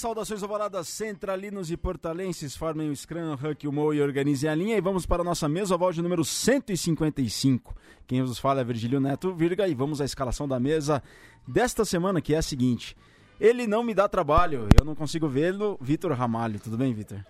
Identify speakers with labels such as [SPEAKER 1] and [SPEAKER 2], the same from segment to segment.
[SPEAKER 1] saudações ovaladas centralinos e portalenses, formem o Scrum, Huck, o Mo e organizem a linha e vamos para a nossa mesa oval de número 155. Quem vos fala é Virgílio Neto Virga e vamos à escalação da mesa desta semana que é a seguinte. Ele não me dá trabalho, eu não consigo vê-lo, Vitor Ramalho. Tudo bem, Vitor?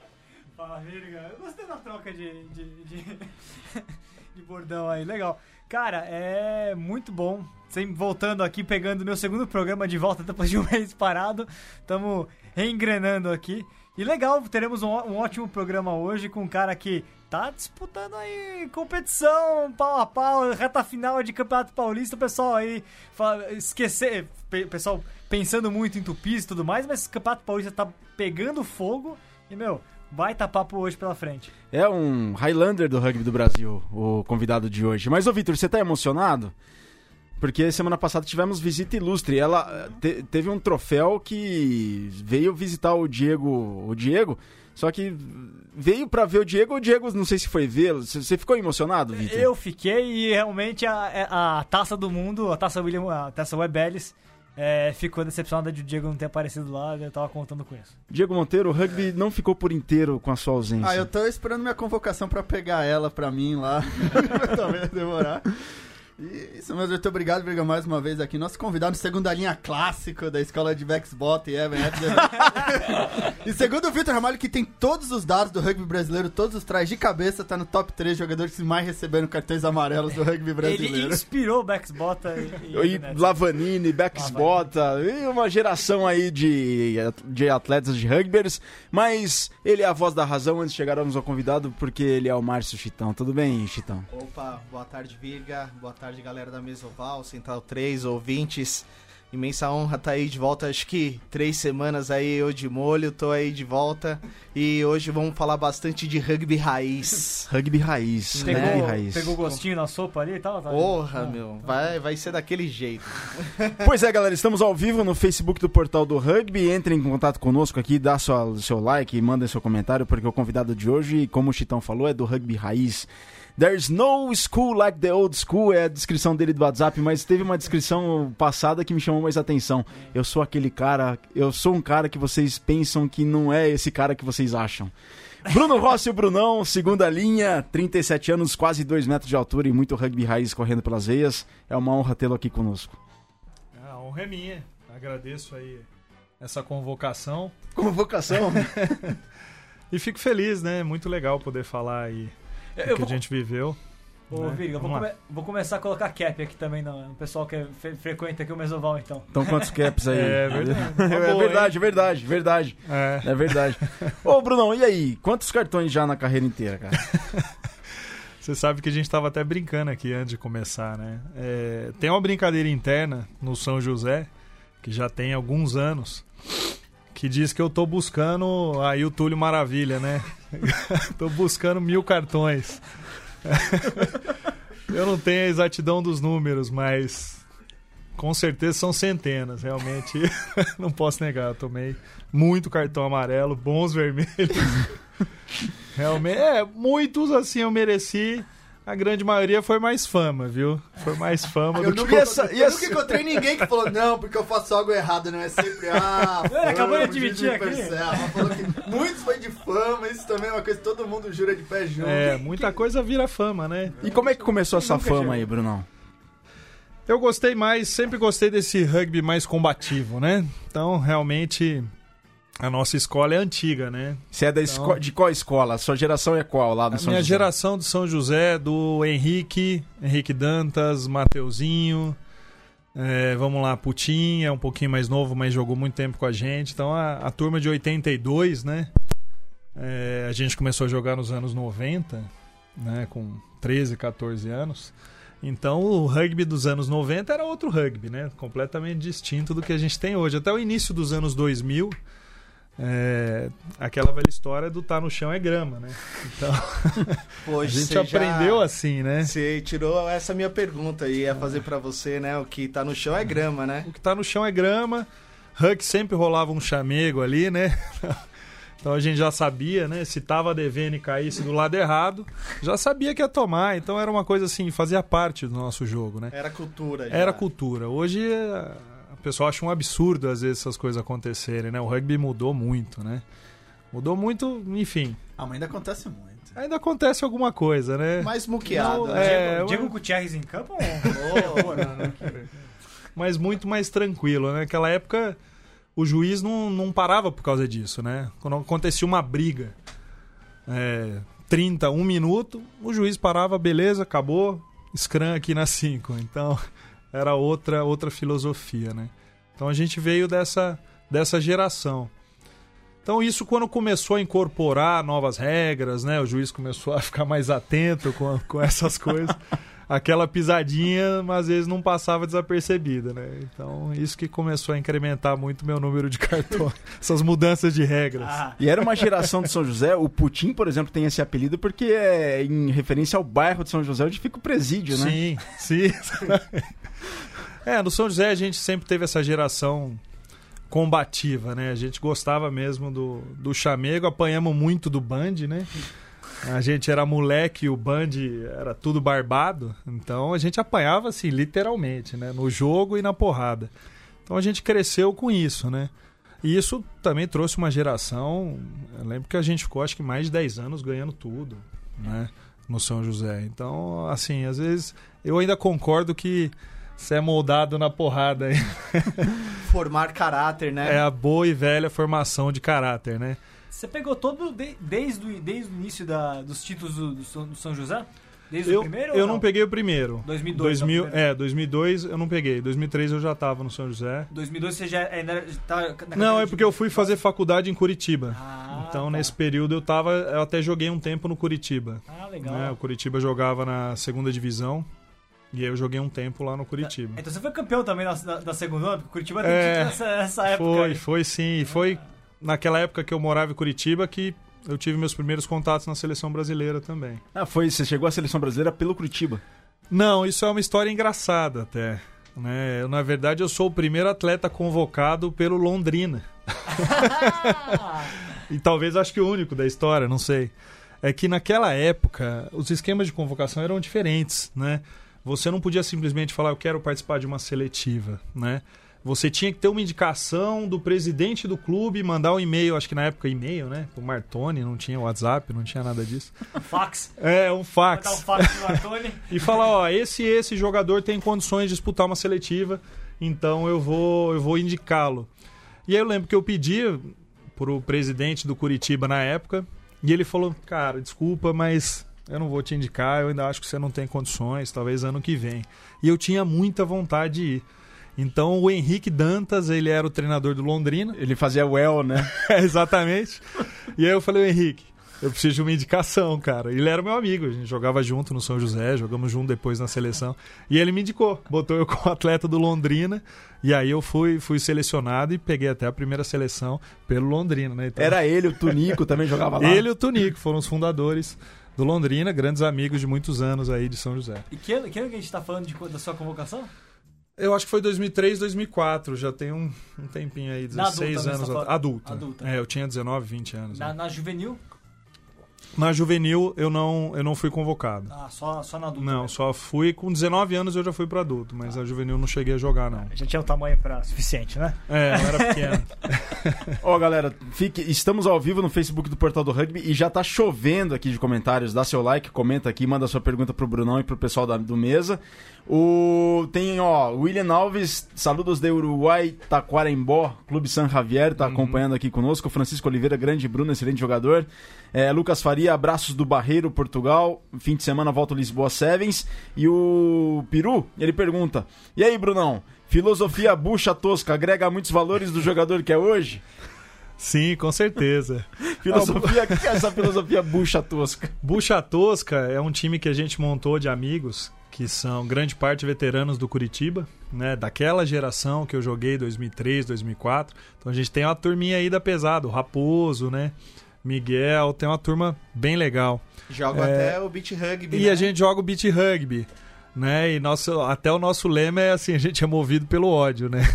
[SPEAKER 2] Fala, Virga. Eu gostei da troca de, de, de, de bordão aí, legal. Cara, é muito bom. Sempre voltando aqui, pegando meu segundo programa de volta depois de um mês parado. Estamos reengrenando aqui. E legal, teremos um, um, ótimo programa hoje com um cara que tá disputando aí competição, pau a pau, reta final de Campeonato Paulista. O pessoal aí fala, esquecer, pessoal pensando muito em tupis e tudo mais, mas o Campeonato Paulista tá pegando fogo. E, meu, Vai tá papo hoje pela frente.
[SPEAKER 1] É um Highlander do rugby do Brasil, o convidado de hoje. Mas, ô Vitor, você tá emocionado? Porque semana passada tivemos visita ilustre. Ela te, teve um troféu que veio visitar o Diego. O Diego. Só que veio para ver o Diego, o Diego não sei se foi vê-lo. Você ficou emocionado, Vitor?
[SPEAKER 2] Eu fiquei e realmente a, a, taça do mundo, a taça William, a taça Web Ellis, é, ficou decepcionada de o Diego não ter aparecido lá, eu tava contando com isso.
[SPEAKER 1] Diego Monteiro, o rugby é. não ficou por inteiro com a sua ausência.
[SPEAKER 3] Ah, eu tô esperando minha convocação para pegar ela pra mim lá. Talvez demorar. Isso mesmo, muito obrigado, Briga, mais uma vez aqui. Nosso convidado, segunda linha clássico da escola de Bexbot e Evan E segundo o Vitor Ramalho, que tem todos os dados do rugby brasileiro, todos os trás de cabeça, tá no top 3 jogadores que mais receberam cartões amarelos do rugby brasileiro.
[SPEAKER 2] Ele inspirou Bexbota
[SPEAKER 1] e, e, e Lavanini, Bexbota, e uma geração aí de, de atletas de rugbyers. Mas ele é a voz da razão antes de chegarmos ao convidado, porque ele é o Márcio Chitão. Tudo bem, Chitão?
[SPEAKER 4] Opa, boa tarde, Virga. Boa tarde tarde, galera da Mesoval, Central 3, ouvintes. Imensa honra estar tá aí de volta, acho que três semanas aí eu de molho, tô aí de volta. E hoje vamos falar bastante de rugby raiz.
[SPEAKER 1] rugby raiz,
[SPEAKER 2] pegou,
[SPEAKER 1] rugby raiz.
[SPEAKER 2] Pegou gostinho na sopa ali e tal?
[SPEAKER 4] Tá Porra, meu, vai, vai ser daquele jeito.
[SPEAKER 1] pois é, galera, estamos ao vivo no Facebook do Portal do Rugby. Entrem em contato conosco aqui, dá sua, seu like e mandem seu comentário, porque o convidado de hoje, como o Chitão falou, é do rugby raiz. There's no school like the old school é a descrição dele do WhatsApp, mas teve uma descrição passada que me chamou mais atenção. Eu sou aquele cara, eu sou um cara que vocês pensam que não é esse cara que vocês acham. Bruno Rossi e o Brunão, segunda linha, 37 anos, quase 2 metros de altura e muito rugby raiz correndo pelas veias. É uma honra tê-lo aqui conosco.
[SPEAKER 5] A honra é minha. Agradeço aí essa convocação.
[SPEAKER 1] Convocação?
[SPEAKER 5] e fico feliz, né? Muito legal poder falar aí eu que vou... a gente viveu.
[SPEAKER 2] Ô, né? Viga, vou, come... vou, começar a colocar cap aqui também no, pessoal que é frequenta aqui o Mesoval, então.
[SPEAKER 1] Então quantos caps aí?
[SPEAKER 5] É verdade.
[SPEAKER 1] é verdade, verdade, verdade. É. é verdade. Ô, Brunão, e aí? Quantos cartões já na carreira inteira, cara?
[SPEAKER 5] Você sabe que a gente estava até brincando aqui antes de começar, né? É, tem uma brincadeira interna no São José, que já tem alguns anos, que diz que eu tô buscando aí o Túlio Maravilha, né? tô buscando mil cartões. eu não tenho a exatidão dos números, mas com certeza são centenas, realmente. não posso negar, eu tomei muito cartão amarelo, bons vermelhos. realmente, é, muitos assim eu mereci a grande maioria foi mais fama, viu? Foi mais fama
[SPEAKER 3] eu
[SPEAKER 5] do
[SPEAKER 3] que... Essa, eu essa... nunca encontrei ninguém que falou, não, porque eu faço algo errado, não é sempre, ah...
[SPEAKER 2] Ele acabou de admitir aqui.
[SPEAKER 3] falou que muitos foi de fama, isso também é uma coisa que todo mundo jura de pé junto.
[SPEAKER 5] É, muita coisa vira fama, né?
[SPEAKER 1] E como é que começou essa fama aí, Brunão?
[SPEAKER 5] Eu gostei mais, sempre gostei desse rugby mais combativo, né? Então, realmente, a nossa escola é antiga, né?
[SPEAKER 1] Você é da então, esco... de qual escola? A sua geração é qual lá
[SPEAKER 5] a
[SPEAKER 1] São
[SPEAKER 5] minha
[SPEAKER 1] José?
[SPEAKER 5] geração de São José, do Henrique, Henrique Dantas, Mateuzinho, é, vamos lá, Putin é um pouquinho mais novo, mas jogou muito tempo com a gente. Então a, a turma de 82, né? É, a gente começou a jogar nos anos 90, né? Com 13, 14 anos. Então o rugby dos anos 90 era outro rugby, né? Completamente distinto do que a gente tem hoje. Até o início dos anos 2000 é, aquela velha história do tá no chão é grama, né? Então, a gente aprendeu já, assim, né?
[SPEAKER 4] Você tirou essa minha pergunta e ia fazer para você, né? O que tá no chão é grama, né?
[SPEAKER 5] O que tá no chão é grama. Huck sempre rolava um chamego ali, né? Então a gente já sabia, né? Se tava devendo e caísse do lado errado, já sabia que ia tomar. Então era uma coisa assim, fazia parte do nosso jogo, né?
[SPEAKER 4] Era cultura. Já.
[SPEAKER 5] Era cultura. Hoje pessoal acha um absurdo às vezes essas coisas acontecerem, né? O rugby mudou muito, né? Mudou muito, enfim.
[SPEAKER 3] Ah, mas ainda acontece muito.
[SPEAKER 5] Ainda acontece alguma coisa, né?
[SPEAKER 4] Mais muqueado.
[SPEAKER 5] Não,
[SPEAKER 4] né?
[SPEAKER 5] é,
[SPEAKER 2] Diego,
[SPEAKER 5] eu-
[SPEAKER 2] Gutierrez em campo? ou-
[SPEAKER 5] Mas muito mais tranquilo, né? Naquela época o juiz não, não parava por causa disso, né? Quando acontecia uma briga, é, 30, um minuto, o juiz parava, beleza, acabou, scrum aqui na 5. Então era outra, outra filosofia, né? Então a gente veio dessa, dessa geração. Então isso quando começou a incorporar novas regras, né? O juiz começou a ficar mais atento com, com essas coisas. Aquela pisadinha, às vezes, não passava desapercebida, né? Então, isso que começou a incrementar muito meu número de cartões. Essas mudanças de regras.
[SPEAKER 2] Ah,
[SPEAKER 1] E era uma geração de São José. O Putin, por exemplo, tem esse apelido porque é em referência ao bairro de São José, onde fica o presídio, né?
[SPEAKER 5] Sim, sim. é, no São José a gente sempre teve essa geração combativa, né? A gente gostava mesmo do, do chamego, apanhamos muito do Band, né? A gente era moleque o Band era tudo barbado, então a gente apanhava assim, literalmente, né? No jogo e na porrada. Então a gente cresceu com isso, né? E isso também trouxe uma geração. Eu lembro que a gente ficou, acho que mais de 10 anos ganhando tudo, né? No São José. Então, assim, às vezes eu ainda concordo que você é moldado na porrada. aí.
[SPEAKER 4] Formar caráter, né?
[SPEAKER 5] É a boa e velha formação de caráter, né?
[SPEAKER 2] Você pegou todo de- desde, o, desde o início da- dos títulos do, do São- do São José? Desde
[SPEAKER 5] Eu,
[SPEAKER 2] o primeiro?
[SPEAKER 5] eu
[SPEAKER 2] ou
[SPEAKER 5] não peguei o primeiro.
[SPEAKER 2] 2002.
[SPEAKER 5] 2000,
[SPEAKER 2] não, primeiro.
[SPEAKER 5] é, 2002 eu não peguei. 2003 eu já tava no São José.
[SPEAKER 2] 2002 você já ainda tá
[SPEAKER 5] Não, é
[SPEAKER 2] de-
[SPEAKER 5] porque eu fui fazer faculdade em Curitiba.
[SPEAKER 2] Ah,
[SPEAKER 5] Então,
[SPEAKER 2] tá.
[SPEAKER 5] nesse período eu tava. Eu até joguei um tempo no Curitiba.
[SPEAKER 2] Ah, legal.
[SPEAKER 5] né? O Curitiba jogava na segunda divisão. E aí eu joguei um tempo lá no Curitiba.
[SPEAKER 2] Então você foi campeão também da, da, da segunda porque o Curitiba
[SPEAKER 5] É,
[SPEAKER 2] título nessa, época.
[SPEAKER 5] Foi,
[SPEAKER 2] aí.
[SPEAKER 5] foi sim. Foi naquela época que eu morava em Curitiba que eu tive meus primeiros contatos na seleção brasileira também.
[SPEAKER 1] Ah, foi. Você chegou à seleção brasileira pelo Curitiba.
[SPEAKER 5] Não, isso é uma história engraçada até. Né? Eu, na verdade, eu sou o primeiro atleta convocado pelo Londrina. E talvez acho que o único da história, não sei. É que naquela época os esquemas de convocação eram diferentes, né? Você não podia simplesmente falar eu quero participar de uma seletiva, né? Você tinha que ter uma indicação do presidente do clube, mandar um e-mail, acho que na época e-mail, né? Pro Martoni, não tinha WhatsApp, não tinha nada disso.
[SPEAKER 2] fax.
[SPEAKER 5] É, um fax.
[SPEAKER 2] Mandar um fax pro Antônio.
[SPEAKER 5] e falar, ó, esse esse jogador tem condições de disputar uma seletiva, então eu vou eu vou indicá-lo. E aí eu lembro que eu pedi pro presidente do Curitiba na época, e ele falou: "Cara, desculpa, mas eu não vou te indicar, eu ainda acho que você não tem condições, talvez ano que vem". E eu tinha muita vontade de ir. Então o Henrique Dantas, ele era o treinador do Londrina,
[SPEAKER 1] Ele fazia well, né?
[SPEAKER 5] é, exatamente. E aí eu falei, Henrique, eu preciso de uma indicação, cara. Ele era meu amigo, a gente jogava junto no São José, jogamos junto depois na seleção. E ele me indicou, botou eu como atleta do Londrina. E aí eu fui, fui selecionado e peguei até a primeira seleção pelo Londrina, né? Então,
[SPEAKER 1] Era ele, o Tunico também jogava lá.
[SPEAKER 5] ele e o Tunico foram os fundadores do Londrina, grandes amigos de muitos anos aí de São José.
[SPEAKER 2] E que ano, que ano que a gente tá falando de, da sua convocação?
[SPEAKER 5] Eu acho que foi 2003, 2004, já tem um, um tempinho aí,
[SPEAKER 2] Na adulta,
[SPEAKER 5] 16
[SPEAKER 2] né,
[SPEAKER 5] anos.
[SPEAKER 2] tá falando?
[SPEAKER 5] adulta.
[SPEAKER 2] Adulta.
[SPEAKER 5] É, eu tinha 19, 20 anos.
[SPEAKER 2] Na,
[SPEAKER 5] né?
[SPEAKER 2] na juvenil?
[SPEAKER 5] Na juvenil eu não, eu não fui convocado.
[SPEAKER 2] Ah, só, só na adulta.
[SPEAKER 5] Não,
[SPEAKER 2] né?
[SPEAKER 5] só fui com 19 anos eu já fui pro adulto, mas a juvenil não cheguei a jogar não.
[SPEAKER 2] Já tinha o tamanho pra suficiente, né?
[SPEAKER 5] É, eu era pequeno.
[SPEAKER 1] Ó, galera, fique, estamos ao vivo no Facebook do Portal do Rugby e já tá chovendo aqui de comentários. Dá seu like, comenta aqui, manda sua pergunta pro Brunão e pro pessoal da, do mesa. O, tem, ó, William Alves, saludos de Uruguai, Taquarembó, Clube San Javier, tá acompanhando aqui conosco. Francisco Oliveira, grande Bruno, excelente jogador. É, Lucas Faria, abraços do Barreiro, Portugal. Fim de semana volta Lisboa Sevens. E o Peru, ele pergunta: E aí, Brunão? Filosofia bucha tosca agrega muitos valores do jogador que é hoje?
[SPEAKER 5] Sim, com certeza.
[SPEAKER 1] Filosofia, o que é essa filosofia bucha tosca?
[SPEAKER 5] Bucha Tosca é um time que a gente montou de amigos que são grande parte veteranos do Curitiba, né, daquela geração que eu joguei 2003, 2004. Então a gente tem uma turminha aí da pesada, o Raposo, né? Miguel, tem uma turma bem legal.
[SPEAKER 4] Joga
[SPEAKER 5] É.
[SPEAKER 4] até o beat rugby.
[SPEAKER 5] E
[SPEAKER 4] né?
[SPEAKER 5] a gente joga o beat rugby. Né? E nosso, até o nosso lema é assim, a gente é movido pelo ódio, né?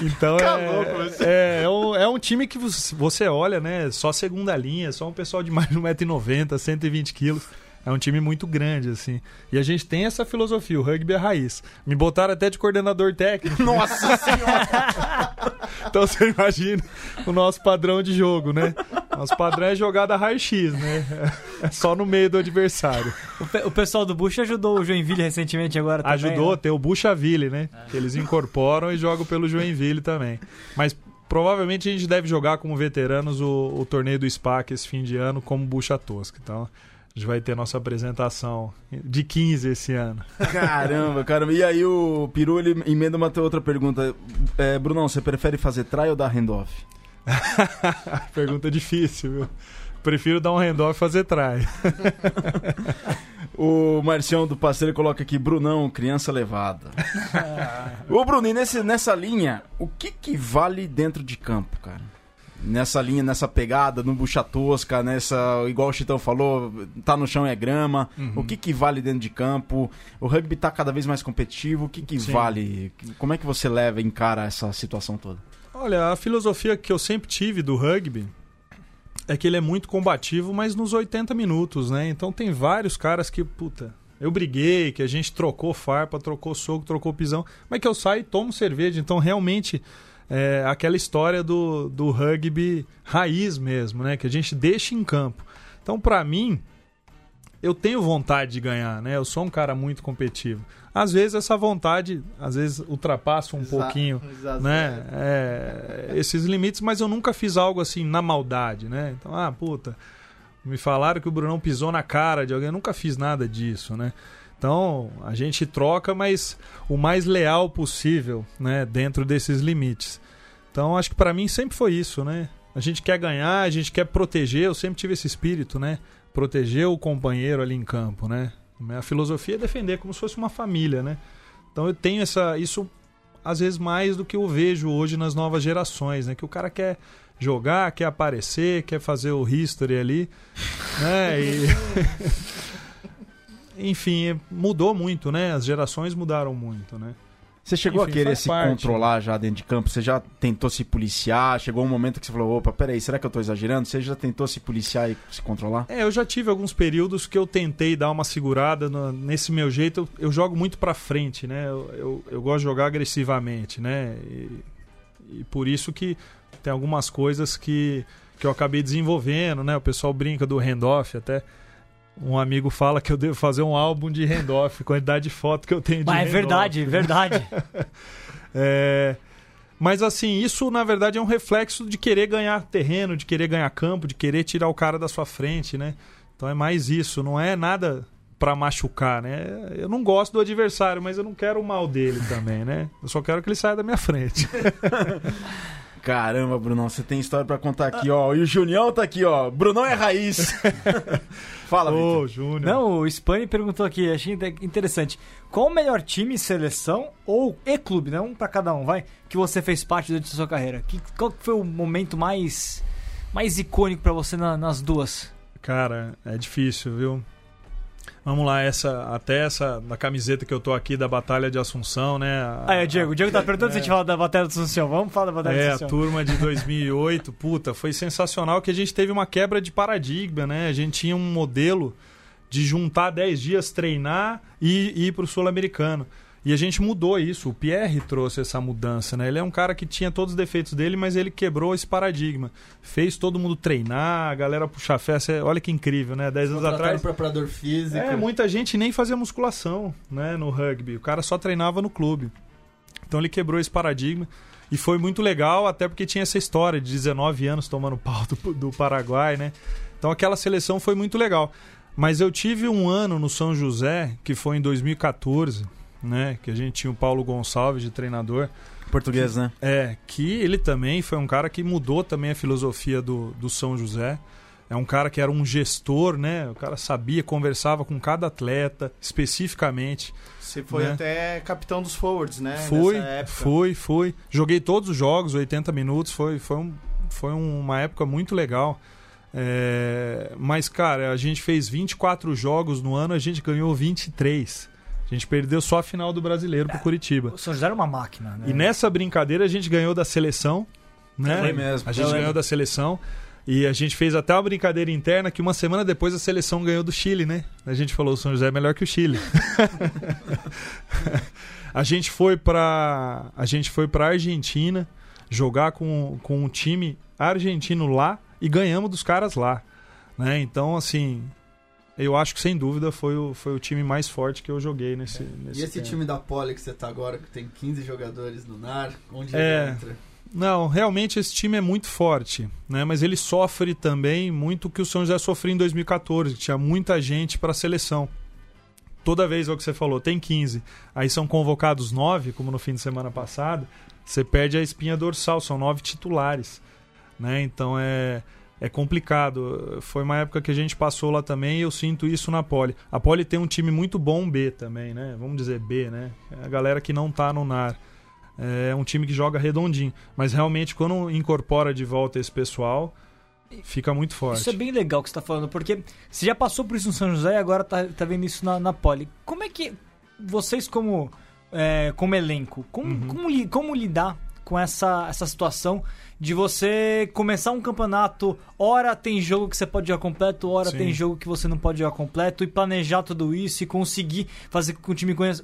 [SPEAKER 5] então é, é, é, um, é um time que você olha, né? Só segunda linha, só um pessoal de mais de 1,90m, 120 quilos. É um time muito grande, assim. E a gente tem essa filosofia, o rugby é raiz. Me botaram até de coordenador técnico.
[SPEAKER 1] Nossa senhora!
[SPEAKER 5] Então você imagina o nosso padrão de jogo, né? Nosso padrão é jogada raio-x, né? É só no meio do adversário.
[SPEAKER 2] O, pe- o pessoal do Bush ajudou o Joinville recentemente agora também.
[SPEAKER 5] Ajudou,
[SPEAKER 2] né?
[SPEAKER 5] tem o Buchaville, né? Que eles incorporam e jogam pelo Joinville também. Mas provavelmente a gente deve jogar como veteranos o, o torneio do SPAC esse fim de ano como Bucha Tosca. Então a gente vai ter nossa apresentação de 15 esse ano.
[SPEAKER 1] Caramba, caramba. E aí o Peru, ele emenda uma outra pergunta. É, Brunão, você prefere fazer try ou dar handoff?
[SPEAKER 5] Pergunta difícil, viu? Prefiro dar um handoff e fazer try.
[SPEAKER 1] O Marcião do Passeiro coloca aqui, Brunão, criança levada. Ô, Bruno, e nesse, nessa linha, o que que vale dentro de campo, cara? Nessa linha, nessa pegada, no bucha tosca, nessa. Igual o Chitão falou, tá no chão é grama. O que que vale dentro de campo? O rugby tá cada vez mais competitivo. O que que
[SPEAKER 5] Sim.
[SPEAKER 1] vale? Como é que você leva, encara essa situação toda?
[SPEAKER 5] Olha, a filosofia que eu sempre tive do rugby é que ele é muito combativo, mas nos 80 minutos, né? Então tem vários caras que, puta, eu briguei, que a gente trocou farpa, trocou soco, trocou pisão, mas que eu saio e tomo cerveja. Então realmente é aquela história do, do rugby raiz mesmo, né? Que a gente deixa em campo. Então, pra mim, eu tenho vontade de ganhar, né? Eu sou um cara muito competitivo. Às vezes essa vontade, às vezes ultrapassa um
[SPEAKER 4] Exa-
[SPEAKER 5] pouquinho né? É, esses limites, mas eu nunca fiz algo assim na maldade, né? Então, ah, puta, me falaram que o Brunão pisou na cara de alguém, eu nunca fiz nada disso, né? Então, a gente troca, mas o mais leal possível, né, dentro desses limites. Então, acho que pra mim sempre foi isso, né? A gente quer ganhar, a gente quer proteger, eu sempre tive esse espírito, né? Proteger o companheiro ali em campo, né? A filosofia é defender como se fosse uma família, né? Então eu tenho essa isso às vezes mais do que eu vejo hoje nas novas gerações, né? Que o cara quer jogar, quer aparecer, quer fazer o history ali, né? E... Enfim, mudou muito, né? As gerações mudaram muito, né?
[SPEAKER 1] Você chegou
[SPEAKER 5] Enfim,
[SPEAKER 1] a querer se
[SPEAKER 5] parte.
[SPEAKER 1] controlar já dentro de campo? Você já tentou se policiar? Chegou um momento que você falou, opa, peraí, será que eu tô exagerando? Você já tentou se policiar e se controlar?
[SPEAKER 5] É, eu já tive alguns períodos que eu tentei dar uma segurada no- nesse meu jeito. Eu, eu jogo muito pra frente, né? Eu, eu, eu gosto de jogar agressivamente, né? E, e por isso que tem algumas coisas que, que eu acabei desenvolvendo, né? O pessoal brinca do handoff até. Um amigo fala que eu devo fazer um álbum de handoff, quantidade de foto que eu tenho de
[SPEAKER 2] Mas é verdade, verdade.
[SPEAKER 5] É, Mas assim, isso na verdade é um reflexo de querer ganhar terreno, de querer ganhar campo, de querer tirar o cara da sua frente, né? Então é mais isso, não é nada pra machucar, né? Eu não gosto do adversário, mas eu não quero o mal dele também, né? Eu só quero que ele saia da minha frente.
[SPEAKER 1] Caramba, Brunão, você tem história pra contar aqui, ó. E o Junião tá aqui, ó. Brunão é raiz. Fala,
[SPEAKER 5] Ô. Júnior.
[SPEAKER 2] Não, o Spani perguntou aqui, achei inte- interessante. Qual o melhor time, seleção ou e clube, né? Um pra cada um, vai, que você fez parte durante a sua carreira? Que, qual foi o momento mais mais icônico pra você na- nas duas?
[SPEAKER 5] Cara, é difícil, viu? Vamos lá, essa até essa da camiseta que eu tô aqui da Batalha de Assunção, né? A-
[SPEAKER 2] Ah, é, Diego. O Diego tá perguntando se a gente fala da Batalha do Assunção. Vamos falar da Batalha
[SPEAKER 5] É, a
[SPEAKER 2] Assunção.
[SPEAKER 5] turma de 2008, puta, foi sensacional que a gente teve uma quebra de paradigma, né? A gente tinha um modelo de juntar 10 dias, treinar e, e ir pro Sul-Americano. E a gente mudou isso. O Pierre trouxe essa mudança, né? Ele é um cara que tinha todos os defeitos dele, mas ele quebrou esse paradigma. Fez todo mundo treinar, a galera puxar fé. Cê- Olha que incrível, né? 10 anos atrás.
[SPEAKER 3] preparador físico.
[SPEAKER 5] É, muita gente nem fazia musculação, né, no rugby. O cara só treinava no clube. Então ele quebrou esse paradigma e foi muito legal, até porque tinha essa história de 19 anos tomando pau do, do Paraguai, né? Então aquela seleção foi muito legal. Mas eu tive um ano no São José, que foi em 2014, né, que a gente tinha o Paulo Gonçalves de treinador.
[SPEAKER 1] Português, né?
[SPEAKER 5] É, que ele também foi um cara que mudou também a filosofia do, do São José. É um cara que era um gestor, né? O cara sabia, conversava com cada atleta especificamente.
[SPEAKER 4] Você foi
[SPEAKER 5] Né?
[SPEAKER 4] até capitão dos forwards, né?
[SPEAKER 5] fui, fui, fui. Joguei todos os jogos, 80 minutos. Foi, foi, um, foi uma época muito legal. É, mas, cara, a gente fez 24 jogos no ano, a gente ganhou 23. A gente perdeu só a final do brasileiro pro Curitiba.
[SPEAKER 2] O São José era uma máquina, né?
[SPEAKER 5] E nessa brincadeira a gente ganhou da seleção, né?
[SPEAKER 1] Foi mesmo.
[SPEAKER 5] A gente ganhou
[SPEAKER 1] lembro.
[SPEAKER 5] da seleção. E a gente fez até uma brincadeira interna que uma semana depois a seleção ganhou do Chile, né? A gente falou: o São José é melhor que o Chile. a gente foi para a gente foi para Argentina jogar com, com um time argentino lá e ganhamos dos caras lá, né? Então assim, eu acho que sem dúvida foi o, foi o time mais forte que eu joguei nesse, nesse
[SPEAKER 3] E esse
[SPEAKER 5] tempo.
[SPEAKER 3] time da Poli que você tá agora, que tem 15 jogadores no NAR, onde
[SPEAKER 5] É.
[SPEAKER 3] ele entra?
[SPEAKER 5] Não, realmente esse time é muito forte, né? Mas ele sofre também muito o que o São José sofreu em 2014, que tinha muita gente para a seleção. Toda vez é o que você falou, tem 15. Aí são convocados 9, como no fim de semana passado, você perde a espinha dorsal, são nove titulares, né? Então é é complicado. Foi uma época que a gente passou lá também e eu sinto isso na Poli. A Poli tem um time muito bom B também, né? Vamos dizer B, né? É a galera que não tá no NAR. É um time que joga redondinho. Mas realmente, quando incorpora de volta esse pessoal, fica muito forte.
[SPEAKER 2] Isso é bem legal que você tá falando, porque você já passou por isso no São José e agora tá, tá vendo isso na, na Poli. Como é que vocês, como, é, como elenco, como,
[SPEAKER 5] Uhum.
[SPEAKER 2] como, como lidar com essa, essa situação de você começar um campeonato, hora tem jogo que você pode jogar completo, hora
[SPEAKER 5] Sim.
[SPEAKER 2] tem jogo que você não pode jogar completo, e planejar tudo isso e conseguir fazer com que o time conheça-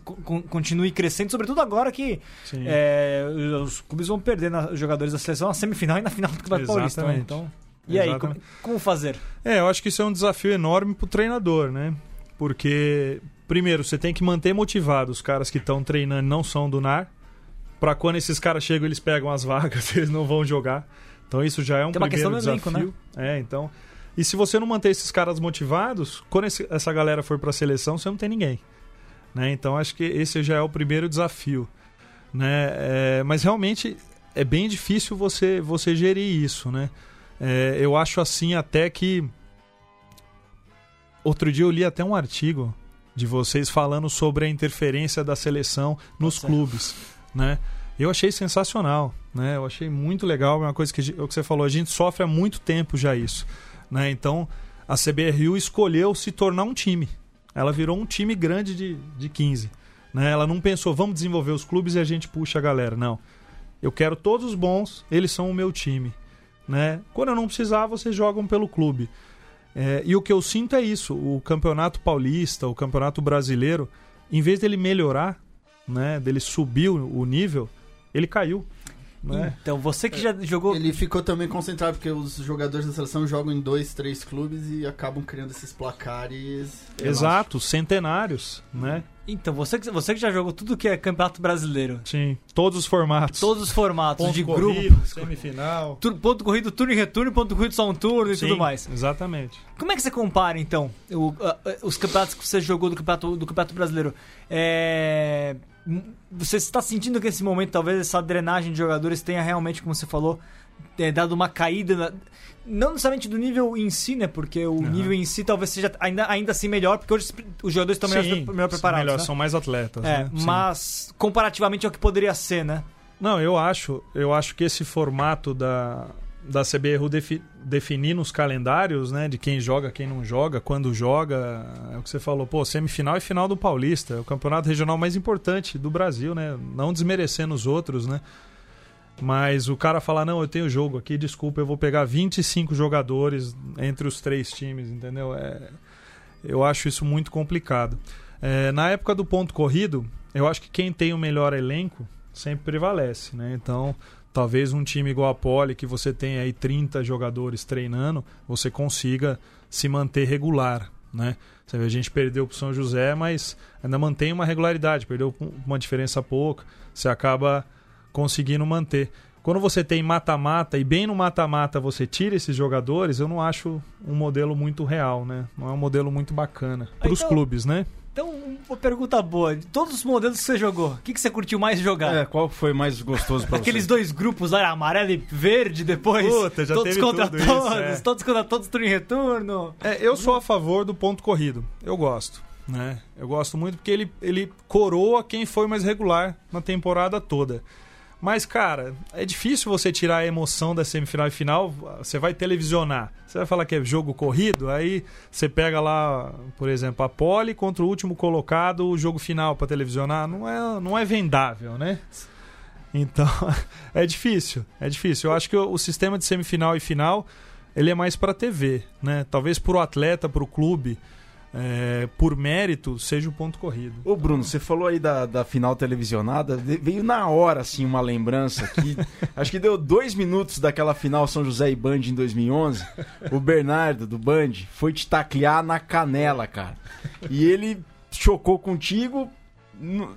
[SPEAKER 2] continue crescendo, sobretudo agora que é, os clubes vão perder na- os jogadores da seleção na semifinal e na final do Campeonato Paulista. né? Então, e aí, como, como fazer?
[SPEAKER 5] É, eu acho que isso é um desafio enorme pro treinador, né? Porque, primeiro, você tem que manter motivado os caras que estão treinando e não são do NAR. Pra quando esses caras chegam, eles pegam as vagas, eles não vão jogar. Então isso já é um
[SPEAKER 2] Tem uma
[SPEAKER 5] primeiro
[SPEAKER 2] questão do elenco,
[SPEAKER 5] desafio. É, então. E se você não manter esses caras motivados, quando esse- essa galera for pra seleção, você não tem ninguém. Né? Então acho que esse já é o primeiro desafio. Né? É, mas realmente é bem difícil você, você gerir isso, né? É, eu acho assim até que. Outro dia eu li até um artigo de vocês falando sobre a interferência da seleção nos
[SPEAKER 2] Nossa.
[SPEAKER 5] clubes, né? Eu achei sensacional, né? Eu achei muito legal, é uma coisa que é o que você falou, a gente sofre há muito tempo já isso, né? Então, a CBRU escolheu se tornar um time. Ela virou um time grande de, de 15, né? Ela não pensou, vamos desenvolver os clubes e a gente puxa a galera, não. Eu quero todos os bons, eles são o meu time, né? Quando eu não precisar, vocês jogam pelo clube. É, e o que eu sinto é isso: o campeonato paulista, o campeonato brasileiro, em vez dele melhorar, né, dele subir o nível, ele caiu. Né?
[SPEAKER 2] Então, você que já jogou.
[SPEAKER 3] Ele ficou também concentrado, porque os jogadores da seleção jogam em dois, três clubes e acabam criando esses placares.
[SPEAKER 5] Exato, centenários, né?
[SPEAKER 2] Então, você que, você que já jogou tudo que é campeonato brasileiro,
[SPEAKER 5] Sim, todos os formatos.
[SPEAKER 2] todos os formatos
[SPEAKER 5] Ponto
[SPEAKER 2] de
[SPEAKER 5] corrido,
[SPEAKER 2] grupo,
[SPEAKER 5] semifinal.
[SPEAKER 2] tu- ponto corrido, turno e retorno, ponto corrido só um turno e
[SPEAKER 5] Sim,
[SPEAKER 2] tudo mais.
[SPEAKER 5] Exatamente.
[SPEAKER 2] Como é que você compara, então, o- os campeonatos que você jogou do campeonato, do campeonato brasileiro? É, Você está sentindo que nesse momento, talvez, essa drenagem de jogadores tenha realmente, como você falou, é, dado uma caída, na- não necessariamente do nível em si, né? Porque o
[SPEAKER 5] Aham.
[SPEAKER 2] nível em si talvez seja ainda, ainda assim melhor, porque hoje os jogadores estão melhor,
[SPEAKER 5] Sim,
[SPEAKER 2] melhor preparados.
[SPEAKER 5] melhor,
[SPEAKER 2] né?
[SPEAKER 5] São mais atletas.
[SPEAKER 2] É,
[SPEAKER 5] né? Sim.
[SPEAKER 2] mas comparativamente ao que poderia ser, né?
[SPEAKER 5] Não, eu acho, eu acho que esse formato da, da CBRU defi, definir nos calendários, né, de quem joga, quem não joga, quando joga, é o que você falou, pô, semifinal e final do Paulista, é o campeonato regional mais importante do Brasil, né? Não desmerecendo os outros, né? Mas o cara falar, não, eu tenho jogo aqui, desculpa, eu vou pegar 25 jogadores entre os três times, entendeu? É, eu acho isso muito complicado. É, na época do ponto corrido, eu acho que quem tem o melhor elenco sempre prevalece, né? Então, talvez um time igual a Poli, que você tem aí 30 jogadores treinando, você consiga se manter regular, né? Você vê, a gente perdeu pro São José, mas ainda mantém uma regularidade, perdeu uma diferença pouca, você acaba conseguindo manter. Quando você tem mata-mata e bem no mata-mata você tira esses jogadores, eu não acho um modelo muito real, né? Não é um modelo muito bacana para os
[SPEAKER 2] Então-
[SPEAKER 5] clubes, né?
[SPEAKER 2] Então, uma pergunta boa. De todos os modelos que você jogou, o que, que você curtiu mais jogar?
[SPEAKER 1] É, qual foi mais gostoso pra
[SPEAKER 2] Aqueles
[SPEAKER 1] você?
[SPEAKER 2] dois grupos lá, amarelo e verde, depois.
[SPEAKER 5] Puta, já
[SPEAKER 2] todos
[SPEAKER 5] teve
[SPEAKER 2] contra
[SPEAKER 5] tudo isso,
[SPEAKER 2] todos,
[SPEAKER 5] é.
[SPEAKER 2] todos contra todos, turno em retorno.
[SPEAKER 5] É, eu sou a favor do ponto corrido. Eu gosto. Né? Eu gosto muito porque ele, ele coroa quem foi mais regular na temporada toda. Mas, cara, é difícil você tirar a emoção da semifinal e final. Você vai televisionar. Você vai falar que é jogo corrido, aí você pega lá, por exemplo, a pole contra o último colocado, o jogo final para televisionar. Não é, não é vendável, né? Então, é difícil. É difícil. Eu acho que o, o sistema de semifinal e final ele é mais para TV, né? Talvez pro atleta, pro clube, é, por mérito, seja o ponto corrido.
[SPEAKER 1] Ô Bruno, você falou aí da, da final televisionada, veio na hora, assim, uma lembrança que acho que deu dois minutos daquela final São José e Band em 2011. O Bernardo, do Band, foi te taclear na canela, cara. E ele chocou contigo,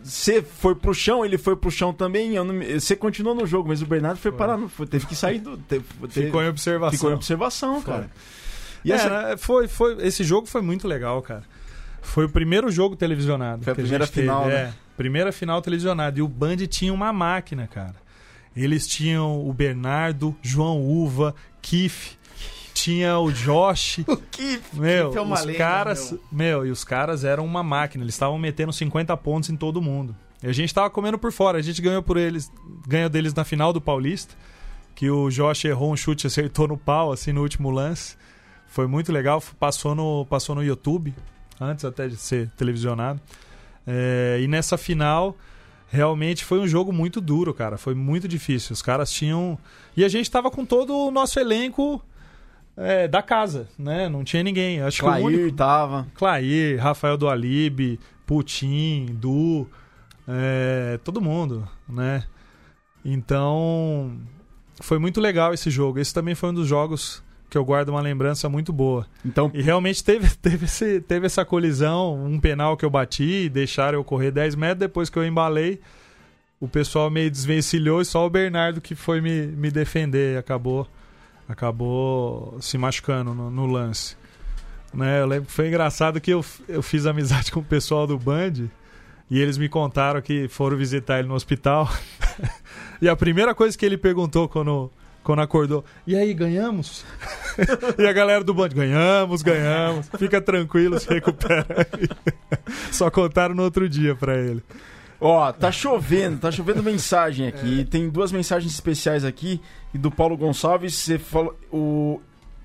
[SPEAKER 1] você foi pro chão, ele foi pro chão também. Você continuou no jogo, mas o Bernardo foi, foi. parar, foi, teve que sair do. Teve,
[SPEAKER 5] ficou em observação.
[SPEAKER 1] Ficou em observação, foi. cara.
[SPEAKER 5] E é, essa... Né, foi, foi, esse jogo foi muito legal, cara. Foi o primeiro jogo televisionado.
[SPEAKER 1] Foi a primeira a final, teve.
[SPEAKER 5] né? É, primeira final televisionada. E o Band tinha uma máquina, cara. Eles tinham o Bernardo, João Uva, Kiff, tinha o Josh.
[SPEAKER 1] o Kiff.
[SPEAKER 5] Meu, é os lenda, caras, meu. meu, e os caras eram uma máquina. Eles estavam metendo 50 pontos em todo mundo. E a gente tava comendo por fora. A gente ganhou por eles, ganhou deles na final do Paulista, que o Josh errou um chute, acertou no pau assim no último lance. Foi muito legal, passou no, passou no YouTube, antes até de ser televisionado. É, e nessa final, realmente foi um jogo muito duro, cara. Foi muito difícil. Os caras tinham. E a gente tava com todo o nosso elenco é, da casa, né? Não tinha ninguém. Acho
[SPEAKER 1] Clair
[SPEAKER 5] que o único...
[SPEAKER 1] tava.
[SPEAKER 5] Clair, Rafael do Alibe, Putin, Du, é, todo mundo, né? Então, foi muito legal esse jogo. Esse também foi um dos jogos que eu guardo uma lembrança muito boa.
[SPEAKER 1] Então...
[SPEAKER 5] E realmente teve, teve, esse, teve essa colisão, um penal que eu bati, deixaram eu correr 10 metros, depois que eu embalei, o pessoal meio desvencilhou e só o Bernardo que foi me, me defender acabou acabou se machucando no, no lance. Né, eu lembro que foi engraçado que eu, eu fiz amizade com o pessoal do Band e eles me contaram que foram visitar ele no hospital. e a primeira coisa que ele perguntou quando quando acordou. E aí, ganhamos? e a galera do bonde, ganhamos, ganhamos. Fica tranquilo, se recupera. Só contaram no outro dia pra ele.
[SPEAKER 1] Ó, tá chovendo, tá chovendo mensagem aqui. É. Tem duas mensagens especiais aqui. E do Paulo Gonçalves, você falou. O,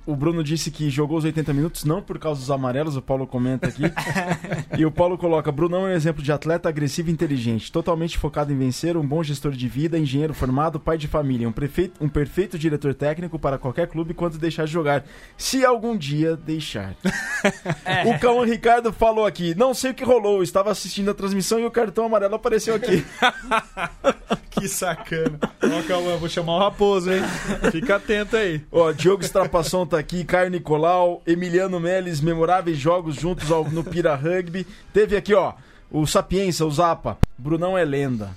[SPEAKER 1] o Bruno disse que jogou os 80 minutos não por causa dos amarelos, o Paulo comenta aqui. e o Paulo coloca: Bruno é um exemplo de atleta agressivo e inteligente, totalmente focado em vencer, um bom gestor de vida, engenheiro formado, pai de família, um, prefeito, um perfeito diretor técnico para qualquer clube quando deixar de jogar. Se algum dia deixar. É. O Cauã Ricardo falou aqui: não sei o que rolou, estava assistindo a transmissão e o cartão amarelo apareceu aqui.
[SPEAKER 5] que sacana. Ó, Cauã, vou chamar o Raposo, hein? Fica atento aí.
[SPEAKER 1] Ó, Diogo Estrapasson tá aqui, Caio Nicolau, Emiliano Meles, memoráveis jogos juntos ao, no Pira Rugby. Teve aqui, ó, o Sapienza, o Zapa. Brunão é lenda.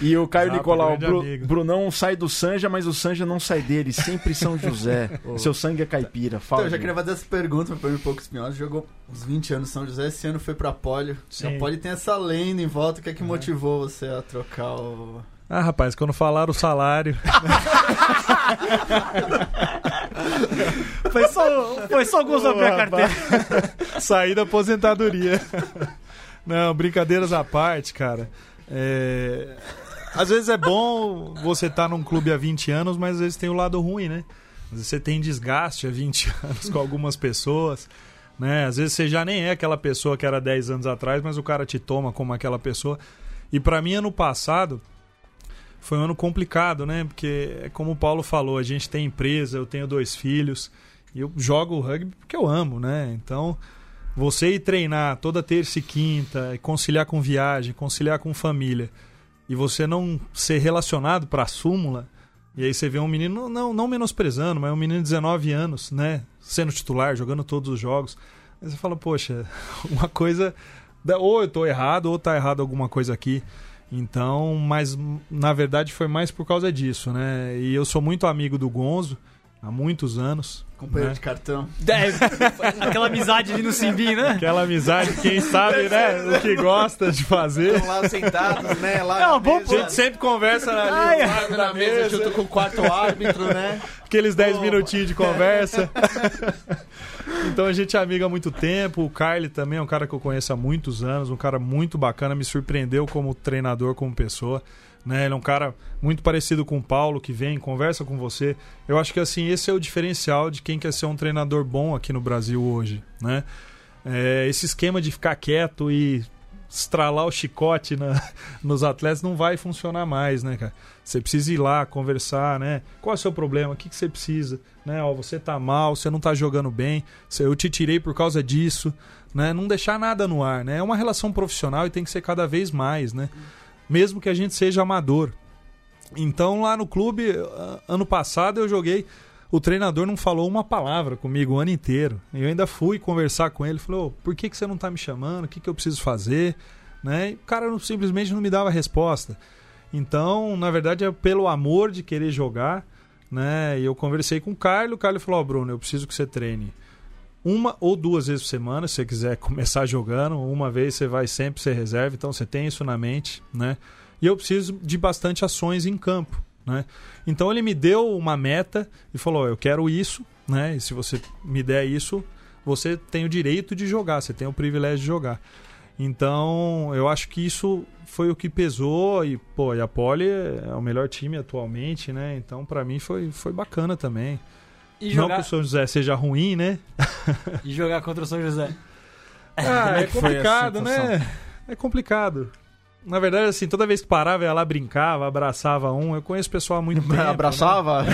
[SPEAKER 1] E o Caio Zapa, Nicolau, Bru, Brunão sai do Sanja, mas o Sanja não sai dele, sempre São José. Seu sangue é caipira. Fala,
[SPEAKER 3] então, eu já queria fazer essa pergunta para o pouco espinhoso. Jogou uns 20 anos São José, esse ano foi pra Polio. Sim. A Polio tem essa lenda em volta, o que é que é. motivou você a trocar o.
[SPEAKER 5] Ah, rapaz, quando falaram o salário.
[SPEAKER 2] foi, só, foi só alguns abrir a carteira.
[SPEAKER 5] Saí da aposentadoria. Não, brincadeiras à parte, cara. É... Às vezes é bom você estar tá num clube há 20 anos, mas às vezes tem o lado ruim, né? Às vezes você tem desgaste há 20 anos com algumas pessoas. Né? Às vezes você já nem é aquela pessoa que era 10 anos atrás, mas o cara te toma como aquela pessoa. E para mim, ano passado, foi um ano complicado, né? Porque, como o Paulo falou, a gente tem empresa, eu tenho dois filhos, e eu jogo rugby porque eu amo, né? Então, você ir treinar toda terça e quinta, e conciliar com viagem, conciliar com família, e você não ser relacionado para a súmula, e aí você vê um menino, não, não menosprezando, mas um menino de 19 anos, né? Sendo titular, jogando todos os jogos. Aí você fala, poxa, uma coisa. Ou eu tô errado, ou tá errado alguma coisa aqui. Então, mas na verdade foi mais por causa disso, né? E eu sou muito amigo do Gonzo há muitos anos.
[SPEAKER 3] Companheiro né? de cartão.
[SPEAKER 2] É, aquela amizade ali no Simbi, né?
[SPEAKER 5] Aquela amizade, quem sabe, né? O que gosta de fazer.
[SPEAKER 4] Estão lá sentados, né? Lá
[SPEAKER 5] mesa. A gente sempre conversa ali, Ai,
[SPEAKER 4] na, na mesa, mesa, junto com o quarto árbitro, né?
[SPEAKER 5] Aqueles 10 minutinhos de conversa. então a gente é amiga há muito tempo. O Carly também é um cara que eu conheço há muitos anos, um cara muito bacana, me surpreendeu como treinador, como pessoa. Né? Ele é um cara muito parecido com o Paulo, que vem, conversa com você. Eu acho que assim, esse é o diferencial de quem quer ser um treinador bom aqui no Brasil hoje. Né? É, esse esquema de ficar quieto e estralar o chicote na, nos atletas não vai funcionar mais, né, cara? Você precisa ir lá conversar, né? Qual é o seu problema? O que, que você precisa? Né? Ó, você tá mal, você não tá jogando bem, eu te tirei por causa disso, né? Não deixar nada no ar, né? É uma relação profissional e tem que ser cada vez mais, né? Mesmo que a gente seja amador. Então lá no clube, ano passado eu joguei o treinador não falou uma palavra comigo o ano inteiro. Eu ainda fui conversar com ele, falou: "Por que que você não está me chamando? O que que eu preciso fazer?", né? E o cara não, simplesmente não me dava resposta. Então, na verdade, é pelo amor de querer jogar, né? E eu conversei com o Carlos, o Carlos falou: oh, "Bruno, eu preciso que você treine uma ou duas vezes por semana, se você quiser começar jogando, uma vez você vai sempre ser reserva, então você tem isso na mente, né? E eu preciso de bastante ações em campo. Né? Então ele me deu uma meta e falou: eu quero isso, né? E se você me der isso, você tem o direito de jogar, você tem o privilégio de jogar. Então eu acho que isso foi o que pesou e pô, e a Poli é o melhor time atualmente, né? Então para mim foi, foi bacana também. E jogar... Não que o São José seja ruim, né?
[SPEAKER 2] e jogar contra o São José.
[SPEAKER 5] Ah, é complicado, né? É complicado. Na verdade, assim, toda vez que parava, ia lá brincava, abraçava um. Eu conheço o pessoal há muito tempo.
[SPEAKER 1] Abraçava? Né?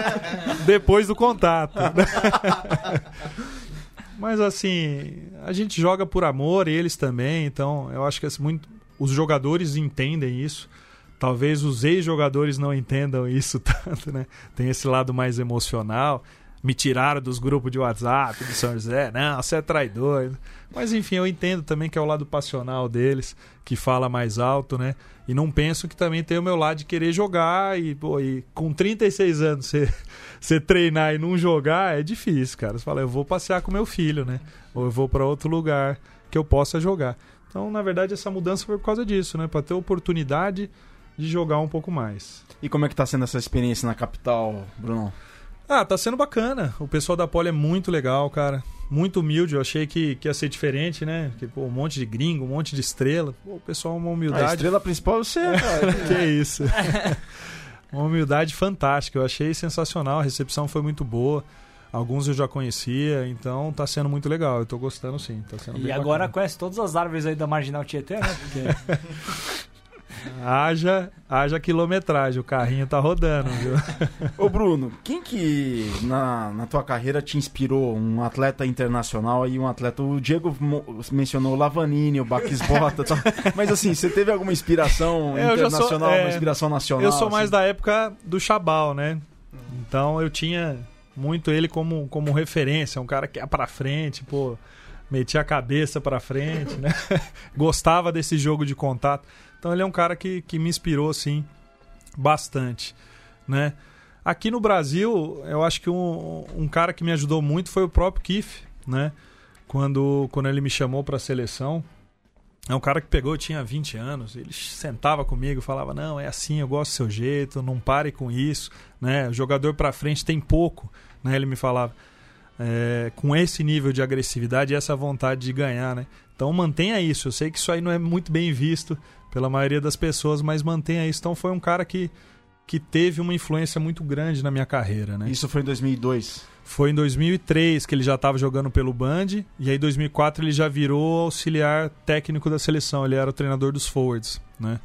[SPEAKER 5] Depois do contato. Mas assim, a gente joga por amor, eles também, então eu acho que assim, muito, os jogadores entendem isso. Talvez os ex-jogadores não entendam isso tanto, né? Tem esse lado mais emocional me tiraram dos grupos de WhatsApp do São José, não, você é traidor. Mas enfim, eu entendo também que é o lado passional deles, que fala mais alto, né? E não penso que também tem o meu lado de querer jogar e, pô, e com 36 anos você, você treinar e não jogar é difícil, cara. Você fala, eu vou passear com meu filho, né? Ou eu vou para outro lugar que eu possa jogar. Então, na verdade, essa mudança foi por causa disso, né? Para ter oportunidade de jogar um pouco mais.
[SPEAKER 1] E como é que tá sendo essa experiência na capital, Bruno?
[SPEAKER 5] Ah, tá sendo bacana. O pessoal da Poli é muito legal, cara. Muito humilde. Eu achei que, que ia ser diferente, né? Que, pô, um monte de gringo, um monte de estrela. Pô, o pessoal é uma humildade. A
[SPEAKER 1] estrela principal é você, cara.
[SPEAKER 5] que isso. uma humildade fantástica. Eu achei sensacional. A recepção foi muito boa. Alguns eu já conhecia, então tá sendo muito legal. Eu tô gostando sim. Tá sendo
[SPEAKER 2] e agora bacana. conhece todas as árvores aí da Marginal Tietê, né? Porque...
[SPEAKER 5] Haja, haja quilometragem, o carrinho tá rodando, viu?
[SPEAKER 1] Ô Bruno, quem que na, na tua carreira te inspirou? Um atleta internacional e um atleta. O Diego mencionou o Lavanini, o Baquisbota tal. Mas assim, você teve alguma inspiração é, internacional, sou, é, uma inspiração nacional?
[SPEAKER 5] Eu sou mais
[SPEAKER 1] assim?
[SPEAKER 5] da época do Chabal, né? Então eu tinha muito ele como, como referência, um cara que ia pra frente, pô, metia a cabeça pra frente, né? Gostava desse jogo de contato. Então ele é um cara que, que me inspirou, assim, bastante, né? Aqui no Brasil, eu acho que um, um cara que me ajudou muito foi o próprio Kiff, né? Quando, quando ele me chamou para a seleção. É um cara que pegou, eu tinha 20 anos, ele sentava comigo, falava: "Não, é assim, eu gosto do seu jeito, não pare com isso", né? O jogador para frente tem pouco, né? Ele me falava é, com esse nível de agressividade e essa vontade de ganhar, né? Então mantenha isso. Eu sei que isso aí não é muito bem visto pela maioria das pessoas, mas mantenha isso. Então foi um cara que, que teve uma influência muito grande na minha carreira, né?
[SPEAKER 1] Isso foi em 2002?
[SPEAKER 5] Foi em 2003 que ele já estava jogando pelo Band e aí em 2004 ele já virou auxiliar técnico da seleção. Ele era o treinador dos forwards, né?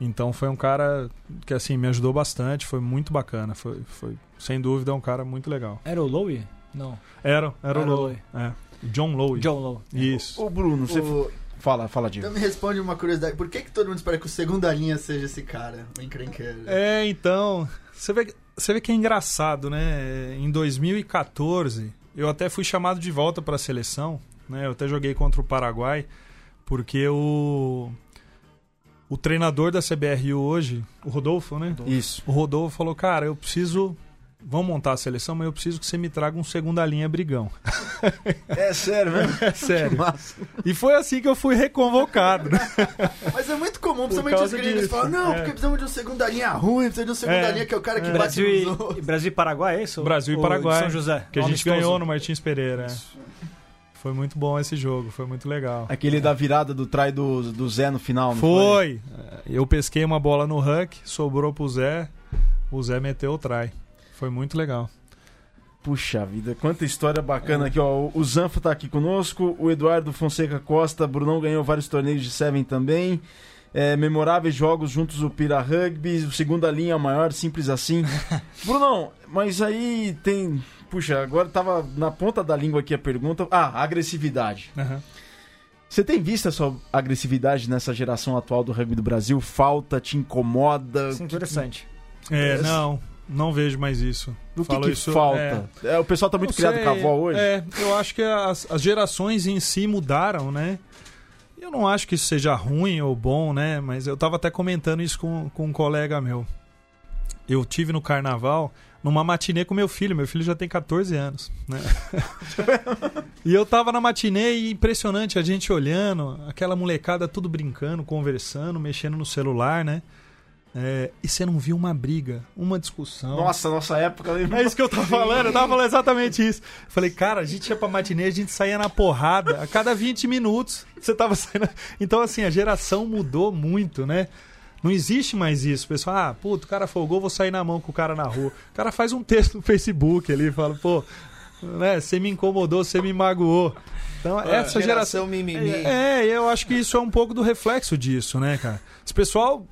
[SPEAKER 5] Então foi um cara que assim me ajudou bastante, foi muito bacana, foi, foi sem dúvida um cara muito legal.
[SPEAKER 2] Era o Lowe? Não.
[SPEAKER 5] Era, era, era o Lowe. É. John Lowe.
[SPEAKER 2] John Lowe.
[SPEAKER 5] Isso.
[SPEAKER 1] O, Bruno, você o... Fala, fala, Diego.
[SPEAKER 3] Então me responde uma curiosidade. Por que, que todo mundo espera que o segunda linha seja esse cara, o encrenqueiro?
[SPEAKER 5] É, então. Você vê, você vê que é engraçado, né? Em 2014, eu até fui chamado de volta para a seleção. Né? Eu até joguei contra o Paraguai, porque o. O treinador da CBRU hoje, o Rodolfo, né?
[SPEAKER 1] Isso.
[SPEAKER 5] O Rodolfo falou: Cara, eu preciso vamos montar a seleção, mas eu preciso que você me traga um segunda linha brigão.
[SPEAKER 1] É sério, né?
[SPEAKER 5] É sério. E foi assim que eu fui reconvocado. Né?
[SPEAKER 3] Mas é muito comum, principalmente os gringos falam, não, é. porque precisamos de um segunda linha ruim, precisamos de um segunda é. linha que é o cara que é.
[SPEAKER 2] Brasil bate e, Brasil e Paraguai, é isso?
[SPEAKER 5] Brasil e Paraguai.
[SPEAKER 2] São José.
[SPEAKER 5] Que a gente ganhou no Martins Pereira. É. Foi muito bom esse jogo, foi muito legal.
[SPEAKER 1] Aquele da virada do trai do, do Zé no final,
[SPEAKER 5] não foi? foi? Eu pesquei uma bola no huck, sobrou pro Zé, o Zé meteu o trai. Foi muito legal.
[SPEAKER 1] Puxa vida, quanta história bacana aqui, ó. O Zanfa tá aqui conosco, o Eduardo Fonseca Costa, Brunão ganhou vários torneios de Seven também. É, memoráveis jogos juntos o Pira Rugby, o segunda linha maior, simples assim. Brunão, mas aí tem. Puxa, agora tava na ponta da língua aqui a pergunta. Ah, agressividade.
[SPEAKER 5] Aham.
[SPEAKER 1] Você tem visto essa agressividade nessa geração atual do rugby do Brasil? Falta, te incomoda?
[SPEAKER 2] Isso é interessante.
[SPEAKER 5] É,
[SPEAKER 1] Esse-
[SPEAKER 5] não, não vejo mais isso.
[SPEAKER 1] O que,
[SPEAKER 5] Falo
[SPEAKER 1] que
[SPEAKER 5] isso,
[SPEAKER 1] falta? É, o pessoal tá muito criado com a avó hoje?
[SPEAKER 5] É, eu acho que as, as gerações em si mudaram, né? Eu não acho que isso seja ruim ou bom, né? Mas eu tava até comentando isso com, com um colega meu. Eu tive no carnaval numa matinê com meu filho. Meu filho já tem 14 anos, né? e eu tava na matinê e impressionante a gente olhando, aquela molecada tudo brincando, conversando, mexendo no celular, né? É, e você não viu uma briga, uma discussão.
[SPEAKER 1] Nossa, nossa época.
[SPEAKER 5] É isso que eu tava falando, eu tava falando exatamente isso. Falei, cara, a gente ia pra matinê, a gente saía na porrada a cada 20 minutos. Você tava saindo. Então, assim, a geração mudou muito, né? Não existe mais isso. Pessoal, ah, puto, o cara folgou, vou sair na mão com o cara na rua. O cara faz um texto no Facebook ali, fala, pô, né, você me incomodou, você me magoou. Então, essa geração.
[SPEAKER 4] mimimi.
[SPEAKER 5] É, e eu acho que isso é um pouco do reflexo disso, né, cara? Esse pessoal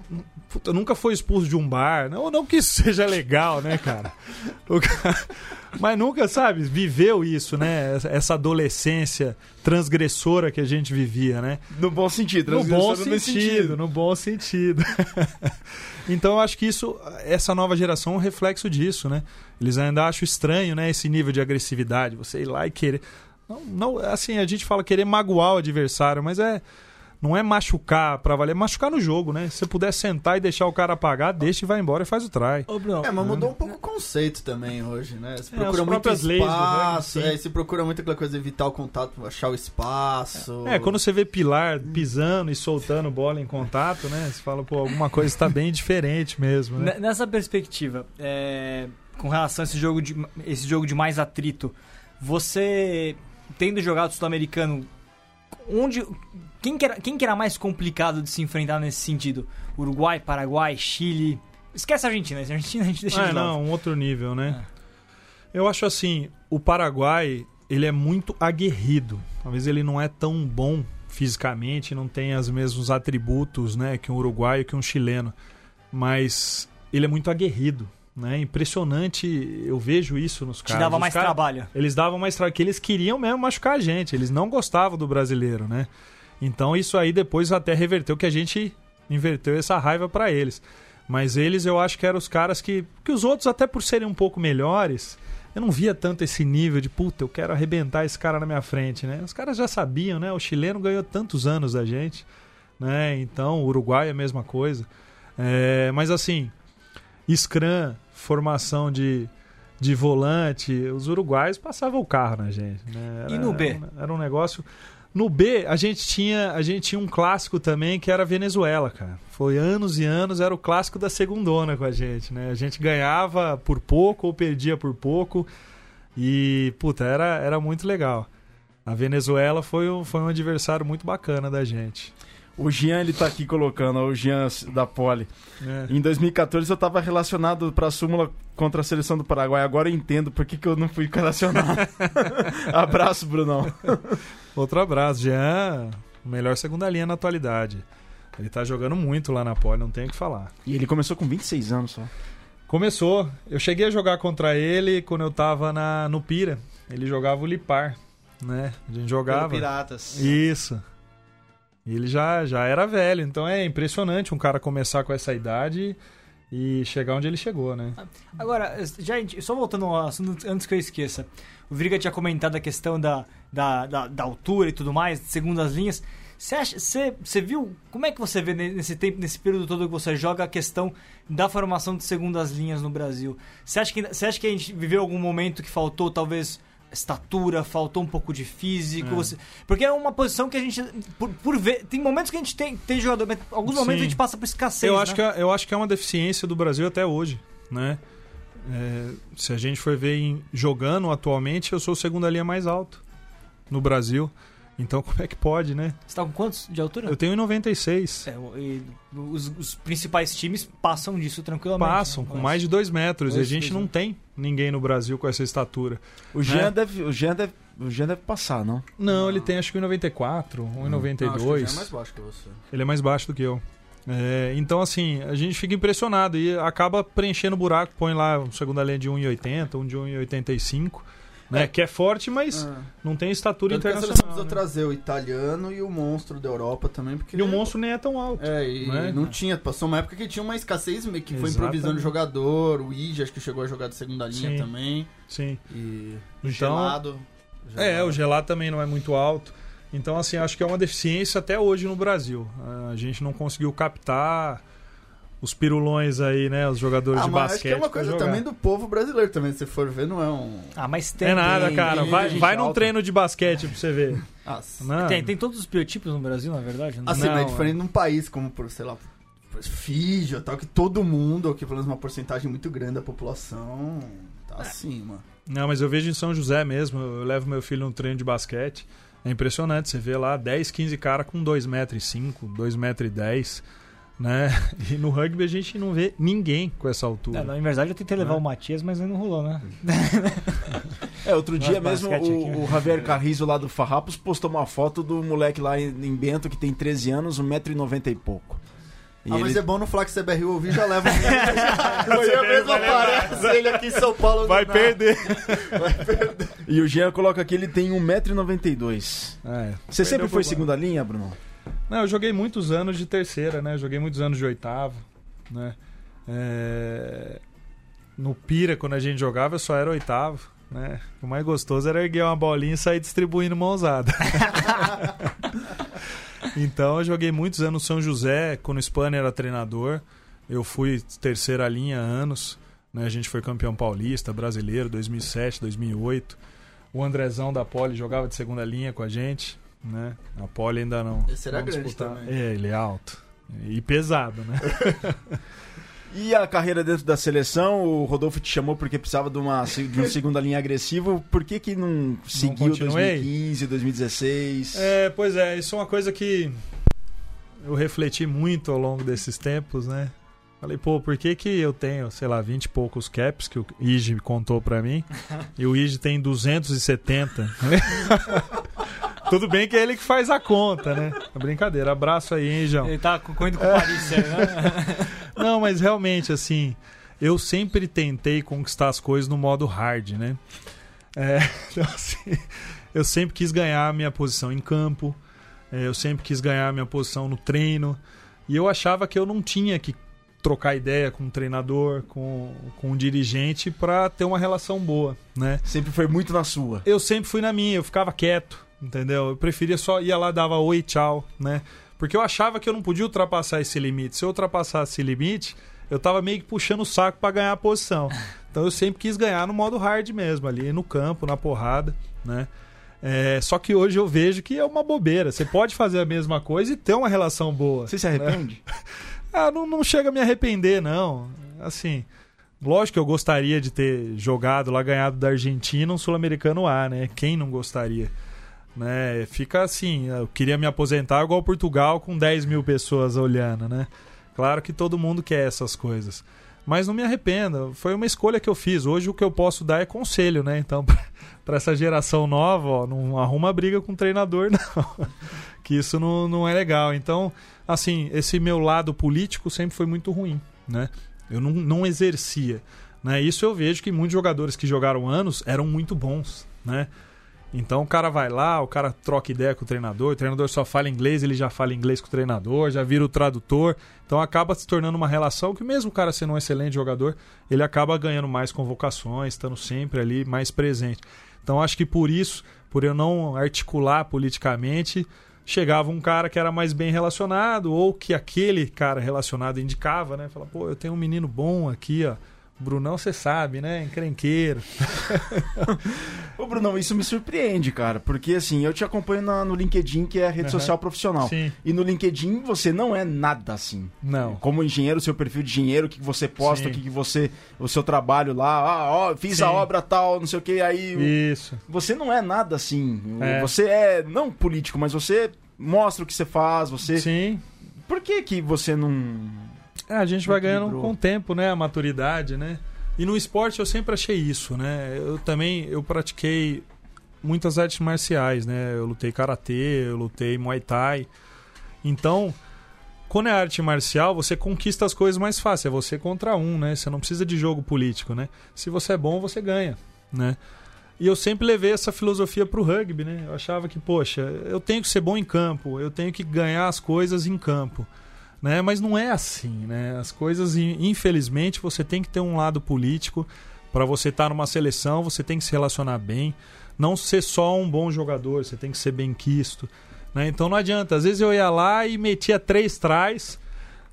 [SPEAKER 5] puta, nunca foi expulso de um bar, não, não que isso seja legal, né, cara? Mas nunca, sabe, viveu isso, né? Essa- adolescência transgressora que a gente vivia, né?
[SPEAKER 1] No bom sentido.
[SPEAKER 5] No bom
[SPEAKER 1] transgressora no
[SPEAKER 5] sentido, no bom sentido. então eu acho que isso, essa nova geração é um reflexo disso, né? Eles ainda acham estranho, né, esse nível de agressividade, você ir lá e querer não, não, assim, a gente fala querer magoar o adversário, mas é não é machucar pra valer, é machucar no jogo, né? Se você puder sentar e deixar o cara apagar, deixa e vai embora e faz o try.
[SPEAKER 2] Ô, Bruno,
[SPEAKER 3] É, mas mudou um pouco o conceito também hoje, né? Se
[SPEAKER 5] É,
[SPEAKER 3] procura
[SPEAKER 5] as
[SPEAKER 3] muito
[SPEAKER 5] leis
[SPEAKER 3] espaço,
[SPEAKER 5] sim.
[SPEAKER 3] é, se procura muito aquela coisa de evitar o contato, achar o espaço.
[SPEAKER 5] É, quando você vê Pilar pisando e soltando bola em contato, né? Você fala, pô, alguma coisa está bem diferente mesmo, né?
[SPEAKER 2] Ne- Nessa perspectiva, é, com relação a esse jogo, de, esse jogo de mais atrito, você tendo jogado sul-americano, onde quem que, era, quem que era mais complicado de se enfrentar nesse sentido? Uruguai, Paraguai, Chile? Esquece a Argentina, a Argentina a gente deixa
[SPEAKER 5] Ah,
[SPEAKER 2] de lado.
[SPEAKER 5] não, um outro nível, né? Eu acho assim, o Paraguai, ele é muito aguerrido. Talvez ele não é tão bom fisicamente, não tem os mesmos atributos, né, que um uruguaio, que um chileno, mas ele é muito aguerrido, né? Impressionante, eu vejo isso nos
[SPEAKER 2] Te
[SPEAKER 5] caras.
[SPEAKER 2] dava
[SPEAKER 5] Os
[SPEAKER 2] mais
[SPEAKER 5] caras-
[SPEAKER 2] trabalho.
[SPEAKER 5] Eles davam mais trabalho, que eles queriam mesmo machucar a gente, eles não gostavam do brasileiro, né? Então isso aí depois até reverteu que a gente inverteu essa raiva pra eles. Mas eles eu acho que eram os caras que que os outros até por serem um pouco melhores, eu não via tanto esse nível de puta, eu quero arrebentar esse cara na minha frente, né? Os caras já sabiam, né? O chileno ganhou tantos anos da gente, né? Então, o Uruguai é a mesma coisa. É, mas assim, Scrum, formação de, de volante, os uruguaios passavam o carro na gente. né?
[SPEAKER 2] E no B?
[SPEAKER 5] Era um, era um negócio. No B, a gente tinha a gente tinha um clássico também que era a Venezuela, cara. Foi anos e anos, era o clássico da segundona com a gente, né? A gente ganhava por pouco ou perdia por pouco. E, puta, era, era muito legal. A Venezuela foi um, foi um adversário muito bacana da gente.
[SPEAKER 1] O Jean, ele tá aqui colocando, ó, o Jean da Poli.
[SPEAKER 5] né?
[SPEAKER 1] Em 2014 eu tava relacionado pra súmula contra a seleção do Paraguai. Agora eu entendo por que, que eu não fui relacionado. Abraço, Brunão.
[SPEAKER 5] Outro abraço, Jean, melhor segunda linha na atualidade. Ele tá jogando muito lá na Poli, não tem o que falar.
[SPEAKER 1] E ele começou com 26 anos só.
[SPEAKER 5] Começou, eu cheguei a jogar contra ele quando eu tava na, no Pira. Ele jogava o Lipar, né? A gente
[SPEAKER 4] Pelo
[SPEAKER 5] jogava.
[SPEAKER 4] Piratas.
[SPEAKER 5] Isso. Ele já, já era velho, então é impressionante um cara começar com essa idade e chegar onde ele chegou, né?
[SPEAKER 2] Agora, gente, só voltando ao assunto antes que eu esqueça. O Virga tinha comentado a questão da, da, da, da altura e tudo mais, segundo as linhas. Você Você você viu? Como é que você vê ne- nesse tempo, nesse período todo que você joga a questão da formação de segundas linhas no Brasil? Você acha que, você acha que a gente viveu algum momento que faltou talvez estatura, faltou um pouco de físico?
[SPEAKER 5] É.
[SPEAKER 2] Você- porque é uma posição que a gente por, por ver, tem momentos que a gente tem, tem jogador, mas alguns momentos
[SPEAKER 5] Sim.
[SPEAKER 2] a gente passa por escassez,
[SPEAKER 5] eu,
[SPEAKER 2] né?
[SPEAKER 5] acho que é, eu acho que é uma deficiência do Brasil até hoje, né? É, se a gente for ver em, jogando atualmente, eu sou o segunda linha mais alto no Brasil. Então como é que pode, né?
[SPEAKER 2] Você tá com quantos de altura?
[SPEAKER 5] Eu tenho 96.
[SPEAKER 2] É, e os, os principais times passam disso tranquilamente.
[SPEAKER 5] Passam
[SPEAKER 2] né?
[SPEAKER 5] com mais de 2 metros. E a
[SPEAKER 2] Dois,
[SPEAKER 5] gente
[SPEAKER 2] dois,
[SPEAKER 5] não
[SPEAKER 2] né?
[SPEAKER 5] tem ninguém no Brasil com essa estatura.
[SPEAKER 1] O Jean,
[SPEAKER 5] Né?
[SPEAKER 1] deve, o, Jean deve, o Jean deve passar, não?
[SPEAKER 5] Não, ele tem acho que 1,94,
[SPEAKER 3] Não, acho que
[SPEAKER 5] 1,92.
[SPEAKER 3] já é mais baixo que você.
[SPEAKER 5] Ele é mais baixo do que eu. É, então, assim, a gente fica impressionado e acaba preenchendo o buraco, põe lá um segunda linha de 1,80, um de 1,85, né? Que é forte, mas
[SPEAKER 3] Ah.
[SPEAKER 5] não tem estatura
[SPEAKER 3] Tanto que a
[SPEAKER 5] internacional.
[SPEAKER 3] precisou
[SPEAKER 5] né?
[SPEAKER 3] trazer o italiano e o monstro da Europa também, porque...
[SPEAKER 5] E o monstro nem é tão alto.
[SPEAKER 3] É, e
[SPEAKER 5] né?
[SPEAKER 3] não tinha, passou uma época que tinha uma escassez meio que foi
[SPEAKER 5] Exatamente.
[SPEAKER 3] improvisando jogador, o Ige acho que chegou a jogar de segunda linha
[SPEAKER 5] Sim.
[SPEAKER 3] também.
[SPEAKER 5] Sim.
[SPEAKER 3] E.
[SPEAKER 5] Então,
[SPEAKER 4] Gelado.
[SPEAKER 5] é, o gelado também não é muito alto. Então, assim, acho que é uma deficiência até hoje no Brasil. A gente não conseguiu captar os pirulões aí, né? Os jogadores
[SPEAKER 3] Ah,
[SPEAKER 5] de
[SPEAKER 3] mas
[SPEAKER 5] basquete.
[SPEAKER 3] acho que é uma coisa também do povo brasileiro também, se for ver, não é um.
[SPEAKER 2] Ah, mas tem.
[SPEAKER 5] É nada, cara.
[SPEAKER 1] tem
[SPEAKER 5] Vai, vai num
[SPEAKER 1] alta.
[SPEAKER 5] treino de basquete pra você ver.
[SPEAKER 3] Ah,
[SPEAKER 5] Não.
[SPEAKER 2] Tem, tem todos os biotipos no Brasil, na verdade? né?
[SPEAKER 3] assim,
[SPEAKER 5] Não,
[SPEAKER 3] mas é diferente num país como, por, sei lá, por Fiji ou tal, que todo mundo, ou que pelo menos uma porcentagem muito grande da população, tá acima.
[SPEAKER 5] Não, mas eu vejo em São José mesmo. Eu levo meu filho num treino de basquete. É impressionante. Você vê lá 10, 15 caras com 2,5m, 2,10m, né? E no rugby a gente não vê ninguém com essa altura.
[SPEAKER 2] É, na verdade, eu tentei levar
[SPEAKER 5] Né?
[SPEAKER 2] o Matias, mas não rolou, né?
[SPEAKER 1] É, outro dia
[SPEAKER 2] Nossa,
[SPEAKER 1] mesmo
[SPEAKER 2] basquete aqui.
[SPEAKER 1] o, o Javier Carrizo lá do Farrapos postou uma foto do moleque lá em, Bento que tem 13 anos, 1,90m e pouco. E
[SPEAKER 3] ah, mas
[SPEAKER 1] ele-
[SPEAKER 3] é bom no Flax CBR ouvir, já leva um Amanhã mesmo aparece ele aqui em São Paulo.
[SPEAKER 5] Vai
[SPEAKER 3] do
[SPEAKER 5] perder.
[SPEAKER 1] E o Jean coloca aqui, ele tem 1,92m.
[SPEAKER 5] É.
[SPEAKER 1] Você sempre foi segunda linha, Bruno?
[SPEAKER 5] Não, eu joguei muitos anos de terceira, né? Eu joguei muitos anos de oitavo, né? É, No Pira, quando a gente jogava, eu só era oitavo, né? O mais gostoso era erguer uma bolinha e sair distribuindo mãozada. então eu joguei muitos anos no São José, quando o Spanner era treinador. Eu fui terceira linha há anos. Né? A gente foi campeão paulista, brasileiro, 2007, 2008. O Andrezão da Poli jogava de segunda linha com a gente. Né? A Poli ainda não.
[SPEAKER 3] Esse era
[SPEAKER 5] não
[SPEAKER 3] grande
[SPEAKER 5] disputava.
[SPEAKER 3] também.
[SPEAKER 5] É, ele é alto. E pesado, né?
[SPEAKER 1] E a carreira dentro da seleção, o Rodolfo te chamou porque precisava de uma de um segunda linha agressivo. Por que que não seguiu
[SPEAKER 5] continuei?
[SPEAKER 1] 2015, 2016?
[SPEAKER 5] É, pois é, isso é uma coisa que eu refleti muito ao longo desses tempos, né? Falei, pô, por que que eu tenho, sei lá, 20 e poucos caps que o Ige contou pra mim e o Ige tem 270? Tudo bem que é ele que faz a conta, né? É brincadeira. Abraço aí, hein, João?
[SPEAKER 2] Ele tá correndo com o Paris, né?
[SPEAKER 5] Não, mas realmente, assim, eu sempre tentei conquistar as coisas no modo hard, né? É, então, assim, eu sempre quis ganhar a minha posição em campo, é, eu sempre quis ganhar a minha posição no treino, e eu achava que eu não tinha que trocar ideia com o treinador, com, com o dirigente, para ter uma relação boa, né?
[SPEAKER 1] Sempre foi muito na sua.
[SPEAKER 5] eu sempre fui na minha, eu ficava quieto, entendeu? Eu preferia só ia lá, dava oi, tchau, né? Porque eu achava que eu não podia ultrapassar esse limite. Se eu ultrapassasse esse limite, eu tava meio que puxando o saco pra ganhar a posição. Então eu sempre quis ganhar no modo hard mesmo, ali no campo, na porrada, né? É, só que hoje eu vejo que é uma bobeira. Você pode fazer a mesma coisa e ter uma relação boa.
[SPEAKER 1] Você se arrepende?
[SPEAKER 5] Ah, não, não chega a me arrepender, não. Assim, lógico que eu gostaria de ter jogado lá, ganhado da Argentina um Sul-Americano A, né? Quem não gostaria? Né? Fica assim, eu queria me aposentar igual Portugal com 10 mil pessoas olhando, né? Claro que todo mundo quer essas coisas. Mas não me arrependa, foi uma escolha que eu fiz. Hoje o que eu posso dar é conselho, né? Então, para essa geração nova, ó, não arruma briga com o treinador, não. que isso não, não é legal. Então, assim, esse meu lado político sempre foi muito ruim, né? Eu não, não exercia. Né? Isso eu vejo que muitos jogadores que jogaram anos eram muito bons, né? Então o cara vai lá, o cara troca ideia com o treinador, o treinador só fala inglês, ele já fala inglês com o treinador, já vira o tradutor. Então acaba se tornando uma relação que mesmo o cara sendo um excelente jogador, ele acaba ganhando mais convocações, estando sempre ali mais presente. Então acho que por isso, por eu não articular politicamente, chegava um cara que era mais bem relacionado ou que aquele cara relacionado indicava, né? Fala, pô, eu tenho um menino bom aqui, ó, Brunão, você sabe, né? Encrenqueiro.
[SPEAKER 1] Ô, Brunão, isso me surpreende, cara, porque assim, eu te acompanho na- no LinkedIn, que é a rede
[SPEAKER 5] Aham.
[SPEAKER 1] social profissional.
[SPEAKER 5] Sim.
[SPEAKER 1] E no LinkedIn você não é nada assim.
[SPEAKER 5] Não.
[SPEAKER 1] Como engenheiro, seu perfil de engenheiro, o que que você posta,
[SPEAKER 5] Sim.
[SPEAKER 1] o que que você. O seu trabalho lá, ah, ó, fiz a
[SPEAKER 5] Sim.
[SPEAKER 1] obra tal, não sei o que, aí.
[SPEAKER 5] Isso.
[SPEAKER 1] Você não é nada assim.
[SPEAKER 5] É.
[SPEAKER 1] Você é, não político, mas você mostra o que você faz, você.
[SPEAKER 5] Sim.
[SPEAKER 1] Por que que você não.
[SPEAKER 5] É, a gente vai ganhando com o tempo, né? A maturidade, né? E no esporte eu sempre achei isso, né? Eu também eu pratiquei muitas artes marciais, né? Eu lutei karatê, eu lutei muay thai. Então, quando é arte marcial, você conquista as coisas mais fácil. É você contra um, né? Você não precisa de jogo político, né? Se você é bom, você ganha, né? E eu sempre levei essa filosofia pro rugby, né? Eu achava que, poxa, eu tenho que ser bom em campo, eu tenho que ganhar as coisas em campo né? Mas não é assim, né? As coisas, in- infelizmente, você tem que ter um lado político para você estar numa seleção, você tem que se relacionar bem, não ser só um bom jogador, você tem que ser bem quisto, né? Então não adianta. Às vezes eu ia lá e metia três trás,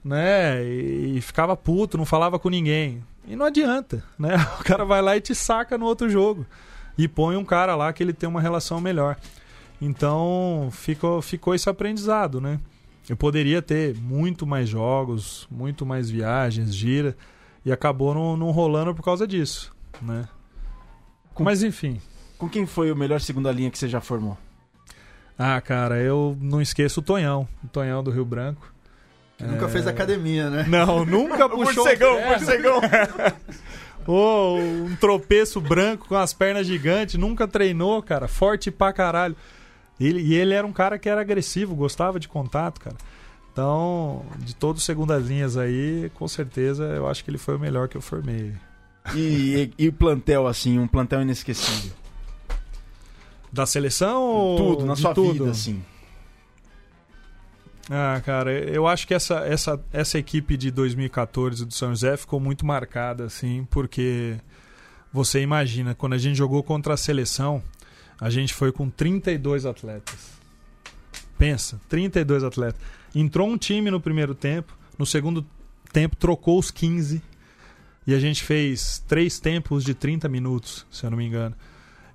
[SPEAKER 5] né? E, e ficava puto, não falava com ninguém. E não adianta, né? O cara vai lá e te saca no outro jogo e põe um cara lá que ele tem uma relação melhor. Então ficou, ficou esse aprendizado, né? Eu poderia ter muito mais jogos, muito mais viagens, gira, e acabou não, não rolando por causa disso, né?
[SPEAKER 1] Com-
[SPEAKER 5] Mas enfim.
[SPEAKER 1] Com quem foi o melhor segunda linha que você já formou?
[SPEAKER 5] Ah, cara, eu não esqueço o Tonhão, o Tonhão do Rio Branco.
[SPEAKER 3] Que nunca
[SPEAKER 5] É.
[SPEAKER 3] fez academia, né?
[SPEAKER 5] Não, nunca puxou. um ferro.
[SPEAKER 1] morcegão.
[SPEAKER 5] Ô, um tropeço branco com as pernas gigantes, nunca treinou, cara, forte pra caralho. Ele, e ele era um cara que era agressivo, gostava de contato, cara. Então, de todos os segundas linhas aí, com certeza, eu acho que ele foi o melhor que eu formei.
[SPEAKER 1] E, e, e o plantel, assim, um plantel inesquecível?
[SPEAKER 5] Da seleção ou
[SPEAKER 1] tudo, na sua
[SPEAKER 5] tudo?
[SPEAKER 1] vida, assim.
[SPEAKER 5] Ah, cara, eu acho que essa, essa, essa equipe de 2014 do São José ficou muito marcada, assim, porque você imagina, quando a gente jogou contra a seleção, a gente foi com 32 atletas. Pensa, 32 atletas. Entrou um time no primeiro tempo, no segundo tempo trocou os 15 e a gente fez três tempos de 30 minutos, se eu não me engano.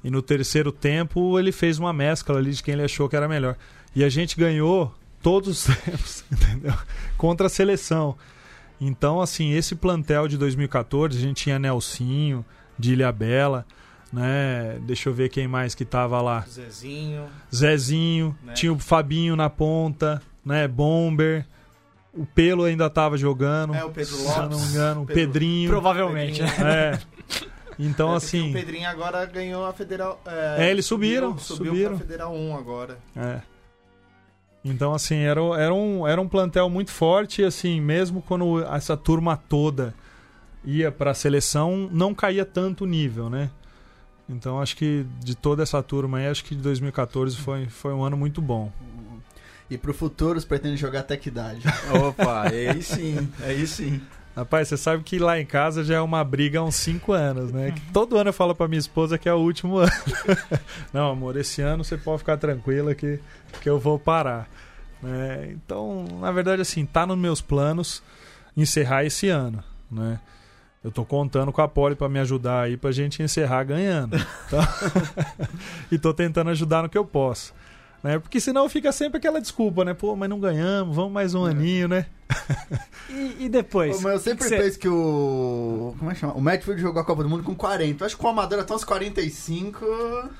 [SPEAKER 5] E no terceiro tempo ele fez uma mescla ali de quem ele achou que era melhor. E a gente ganhou todos os tempos, entendeu? Contra a seleção. Então, assim, esse plantel de 2014, a gente tinha Nelsinho, de Bela, né? Deixa eu ver quem mais que tava lá.
[SPEAKER 4] Zezinho.
[SPEAKER 5] Zezinho,
[SPEAKER 4] Né?
[SPEAKER 5] tinha o Fabinho na ponta, né? Bomber. O Pelo ainda tava jogando.
[SPEAKER 4] É, o Pedro
[SPEAKER 5] Se eu não
[SPEAKER 4] Lopes.
[SPEAKER 5] me engano, o
[SPEAKER 4] Pedro-
[SPEAKER 5] Pedrinho.
[SPEAKER 2] Provavelmente, né?
[SPEAKER 4] Pedrinho.
[SPEAKER 5] É. Então,
[SPEAKER 4] É,
[SPEAKER 5] assim.
[SPEAKER 4] O Pedrinho agora ganhou a Federal.
[SPEAKER 5] É, eles subiram,
[SPEAKER 4] Subiu
[SPEAKER 5] subiram.
[SPEAKER 4] pra Federal 1 agora.
[SPEAKER 5] É. Então, assim, era, era, um, era um plantel muito forte, e, assim, mesmo quando essa turma toda ia pra seleção, não caía tanto o nível, né? Então, acho que de toda essa turma aí, acho que de 2014 foi, foi um ano muito bom.
[SPEAKER 3] E pro futuro, você pretende jogar até que idade?
[SPEAKER 1] Opa, aí sim, aí sim.
[SPEAKER 5] Rapaz, você sabe que lá em casa já é uma briga há uns 5 anos, né? Que todo ano eu falo pra minha esposa que é o último ano. Não, amor, esse ano você pode ficar tranquila que, que eu vou parar. né? Então, na verdade, assim, tá nos meus planos encerrar esse ano, né? Eu tô contando com a Poli pra me ajudar aí pra gente encerrar ganhando. Então, e tô tentando ajudar no que eu posso. Né? Porque senão fica sempre aquela desculpa, né? Pô, mas não ganhamos, vamos mais um aninho, né?
[SPEAKER 2] E, e depois?
[SPEAKER 3] Pô, mas eu sempre
[SPEAKER 2] que que
[SPEAKER 3] penso que o. Como é que chama? O Matfield jogou a Copa do Mundo com 40. Eu acho que o Amador até uns 45.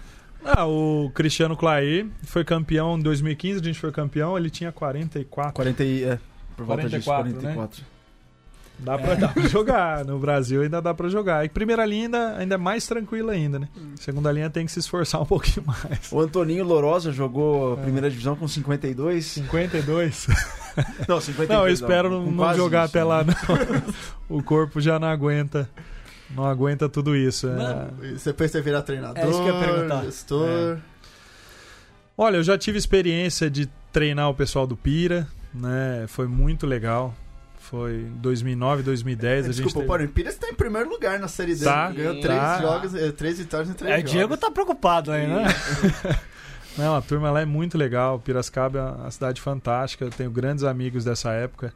[SPEAKER 5] Ah, o Cristiano Clay foi campeão em 2015, a gente foi campeão, ele tinha 44.
[SPEAKER 1] 40 e, é, por volta disso,
[SPEAKER 5] 44,
[SPEAKER 1] 44.
[SPEAKER 5] Dá pra, dá pra jogar. No Brasil ainda dá pra jogar. E primeira linha ainda, ainda é mais tranquila ainda, né? Segunda linha tem que se esforçar um pouquinho mais.
[SPEAKER 1] O Antoninho Lorosa jogou a primeira divisão com 52.
[SPEAKER 5] 52?
[SPEAKER 1] Não, 52.
[SPEAKER 5] Não, eu espero não, não jogar
[SPEAKER 1] isso,
[SPEAKER 5] até
[SPEAKER 1] né?
[SPEAKER 5] lá, não. O corpo já não aguenta. Não aguenta tudo isso. é.
[SPEAKER 2] Não.
[SPEAKER 3] E Você pensa em virar treinador,
[SPEAKER 2] É isso que eu ia perguntar.
[SPEAKER 3] gestor.
[SPEAKER 5] Olha, eu já tive experiência de treinar o pessoal do Pira, né? Foi muito legal. Foi em 2009, 2010. a gente
[SPEAKER 3] Desculpa,
[SPEAKER 5] teve-
[SPEAKER 3] porém, Pires tá em primeiro lugar na série D.
[SPEAKER 5] Tá,
[SPEAKER 3] Ganhou
[SPEAKER 4] tá.
[SPEAKER 3] três jogos, eh, três vitórias em três
[SPEAKER 2] É, o
[SPEAKER 3] jogos.
[SPEAKER 2] Diego tá preocupado aí, né?
[SPEAKER 5] Não, a turma lá é muito legal. Piracicaba é uma cidade fantástica. Eu tenho grandes amigos dessa época,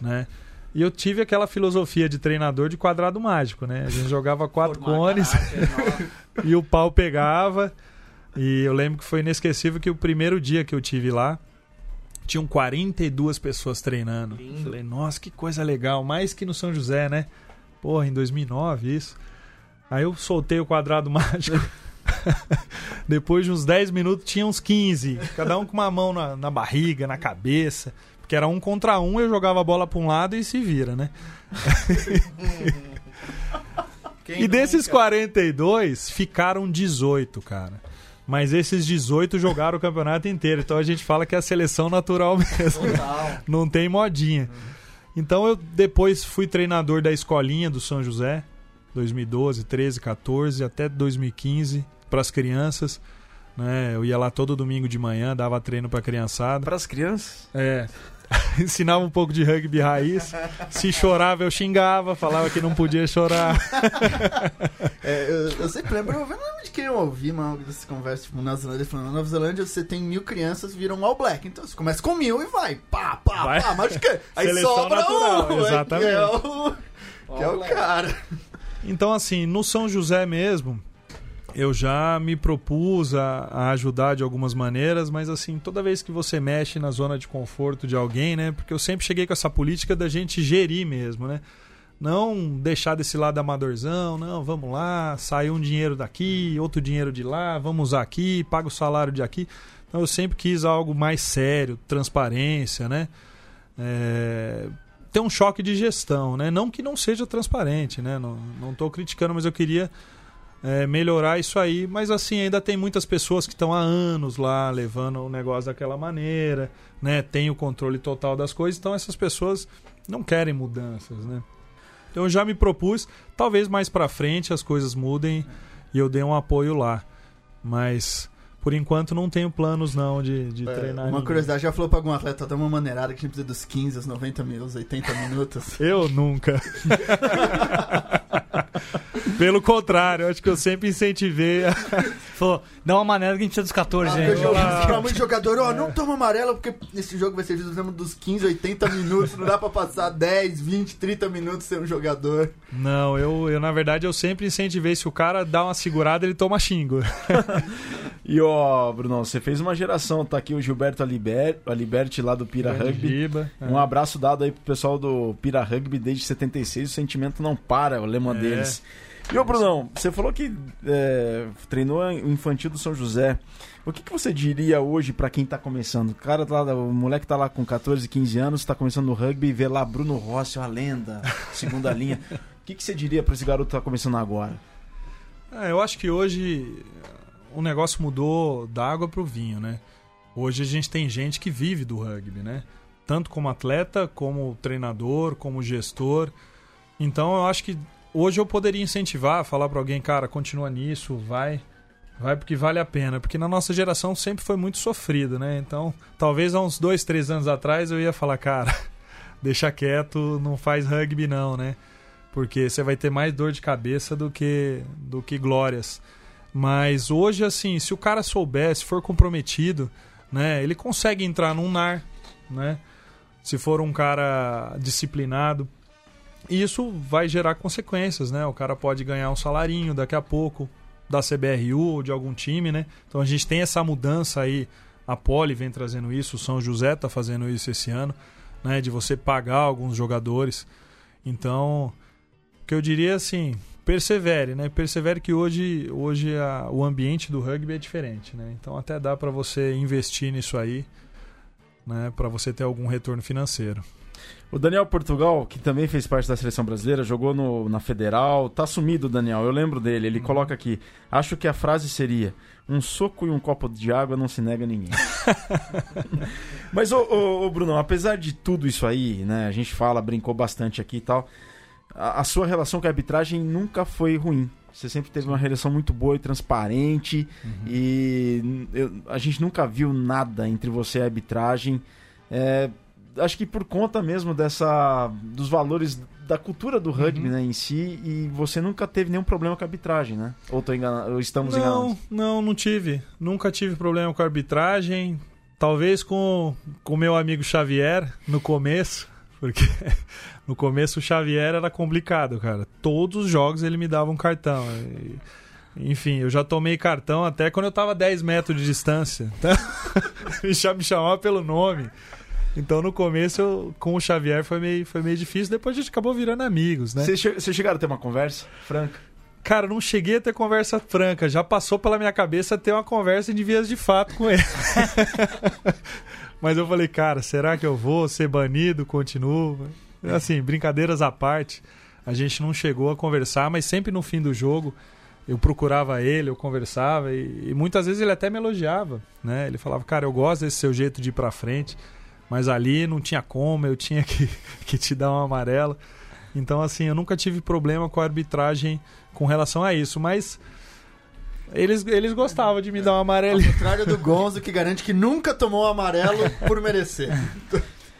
[SPEAKER 5] né? E eu tive aquela filosofia de treinador de quadrado mágico, né? A gente jogava quatro cones e o pau pegava. E eu lembro que foi inesquecível que o primeiro dia que eu tive lá, tinham 42 pessoas treinando.
[SPEAKER 4] Lindo.
[SPEAKER 5] Falei, nossa, que coisa legal, mais que no São José, né? Porra, em 2009 isso. Aí eu soltei o quadrado mágico. Depois de uns 10 minutos tinha uns 15, cada um com uma mão na, na barriga, na cabeça. Porque era um contra um, eu jogava a bola pra um lado e se vira, né? E desses
[SPEAKER 4] nunca?
[SPEAKER 5] 42, ficaram 18, cara. Mas esses 18 jogaram o campeonato inteiro. Então a gente fala que é a seleção natural mesmo.
[SPEAKER 4] Total.
[SPEAKER 5] Não tem modinha. Então eu depois fui treinador da escolinha do São José, 2012, 13, 14, até 2015, para as crianças. Né? Eu ia lá todo domingo de manhã, dava treino para criançada.
[SPEAKER 1] Para as crianças.
[SPEAKER 5] É. Ensinava um pouco de rugby raiz. Se chorava, eu xingava, falava que não podia chorar.
[SPEAKER 3] É, eu, eu sempre lembro, eu não lembro de quem eu ouvi uma dessas conversas, tipo, na Nova Zelândia, falando, na Nova Zelândia você tem mil crianças, viram All Black. Então você começa com mil e vai, pá, pá,
[SPEAKER 5] Vai.
[SPEAKER 3] pá, mas que, aí
[SPEAKER 5] Seleção
[SPEAKER 3] sobra
[SPEAKER 5] natural,
[SPEAKER 3] um, é,
[SPEAKER 5] exatamente.
[SPEAKER 3] que é o, que é o cara.
[SPEAKER 5] Então, assim, no São José mesmo, eu já me propus a, a ajudar de algumas maneiras, mas assim, toda vez que você mexe na zona de conforto de alguém, né? Porque eu sempre cheguei com essa política da gente gerir mesmo, né? Não deixar desse lado amadorzão, não, vamos lá, sai um dinheiro daqui, outro dinheiro de lá, vamos usar aqui, paga o salário de aqui. Então eu sempre quis algo mais sério, transparência, né? É, ter um choque de gestão, né? Não que não seja transparente, né? Não, tô criticando, mas eu queria é, melhorar isso aí. Mas assim, ainda tem muitas pessoas que estão há anos lá levando o negócio daquela maneira, né? Tem o controle total das coisas, então essas pessoas não querem mudanças, né? Então eu já me propus, talvez mais pra frente as coisas mudem e eu dê um apoio lá. Mas por enquanto não tenho planos não de, de
[SPEAKER 3] É,
[SPEAKER 5] treinar.
[SPEAKER 3] uma
[SPEAKER 5] ninguém.
[SPEAKER 3] curiosidade, já falou pra algum atleta, dá uma maneirada que a gente precisa dos 15, aos 90 minutos, 80 minutos.
[SPEAKER 5] Eu nunca. Pelo contrário, acho que eu sempre incentivei. a-
[SPEAKER 2] Falou, dá uma maneira que a gente precisa dos 14,
[SPEAKER 3] Ah,
[SPEAKER 2] hein?
[SPEAKER 3] eu pra muito jogador, ó, não toma amarelo, porque esse jogo vai ser justo dos 15, 80 minutos, não dá pra passar 10, 20, 30 minutos sem um jogador.
[SPEAKER 5] Não, eu, eu na verdade eu sempre incentivei. Se o cara dá uma segurada, ele toma xingo.
[SPEAKER 1] E ó, Brunão, você fez uma geração. Tá aqui o Gilberto Aliber, Aliberti lá do Pira
[SPEAKER 5] Grande
[SPEAKER 1] Rugby.
[SPEAKER 5] Giba, é.
[SPEAKER 1] Um abraço dado aí pro pessoal do Pira Rugby desde 76. O sentimento não para, o lema
[SPEAKER 5] É.
[SPEAKER 1] deles. E ô, Brunão, você falou que é, treinou o infantil do São José. O que, que você diria hoje pra quem tá começando? O cara tá lá, o moleque tá lá com 14, 15 anos, tá começando no rugby e vê lá Bruno Rossi, uma lenda, segunda linha. O que, que você diria pra esse garoto que tá começando agora?
[SPEAKER 5] É, eu acho que hoje o negócio mudou da água pro vinho, né? Hoje a gente tem gente que vive do rugby, né? Tanto como atleta, como treinador, como gestor. Então eu acho que hoje eu poderia incentivar, falar para alguém, cara, continua nisso, vai, vai porque vale a pena. Porque na nossa geração sempre foi muito sofrido, né? Então talvez há uns dois, três anos atrás eu ia falar, cara, deixa quieto, não faz rugby não, né? Porque você vai ter mais dor de cabeça do que, do que glórias. Mas hoje, assim, se o cara souber, se for comprometido, né, ele consegue entrar num NAR, né? Se for um cara disciplinado. E isso vai gerar consequências, né? O cara pode ganhar um salarinho daqui a pouco da CBRU ou de algum time, né? Então a gente tem essa mudança aí. A Poli vem trazendo isso, o São José tá fazendo isso esse ano, né? De você pagar alguns jogadores. Então, o que eu diria assim, persevere, né? Persevere que hoje, hoje a- o ambiente do rugby é diferente, né? Então até dá para você investir nisso aí, né? Para você ter algum retorno financeiro.
[SPEAKER 1] O Daniel Portugal, que também fez parte da seleção brasileira, jogou no, na Federal, tá sumido o Daniel, eu lembro dele. Ele coloca aqui: acho que a frase seria: um soco e um copo de água não se nega a ninguém. Mas, ô, ô, ô, Bruno, apesar de tudo isso aí, né? A gente fala, brincou bastante aqui e tal. A, a sua relação com a arbitragem nunca foi ruim. Você sempre teve uma relação muito boa e transparente. E n- eu- a gente nunca viu nada entre você e a arbitragem. É, acho que por conta mesmo dessa dos valores da cultura do rugby
[SPEAKER 5] Uhum.
[SPEAKER 1] né, em si e você nunca teve nenhum problema com a arbitragem, né? Ou, tô engana- ou estamos
[SPEAKER 5] Não,
[SPEAKER 1] enganados?
[SPEAKER 5] não, não tive. Nunca tive problema com a arbitragem. Talvez com o meu amigo Xavier no começo, Porque no começo o Xavier era complicado, cara. Todos os jogos ele me dava um cartão. E, enfim, eu já tomei cartão até quando eu tava a 10 metros de distância. Já me chamava pelo nome. Então no começo eu, com o Xavier foi meio, foi meio difícil, depois a gente acabou virando amigos, né?
[SPEAKER 1] Vocês che chegaram a ter uma conversa franca?
[SPEAKER 5] Cara, não cheguei a ter conversa franca, já passou pela minha cabeça ter uma conversa de vias de fato com ele. Mas eu falei, cara, será que eu vou ser banido? Continuo? Assim, brincadeiras à parte, a gente não chegou a conversar, mas sempre no fim do jogo eu procurava ele, eu conversava e, e muitas vezes ele até me elogiava, né? Ele falava, cara, eu gosto desse seu jeito de ir pra frente, mas ali não tinha como, eu tinha que, que te dar um amarelo. Então, assim, eu nunca tive problema com a arbitragem com relação a isso, mas eles, eles gostavam de me dar um
[SPEAKER 3] Ao
[SPEAKER 5] amarelo.
[SPEAKER 3] contrário do Gonzo, que garante que nunca tomou um amarelo por merecer.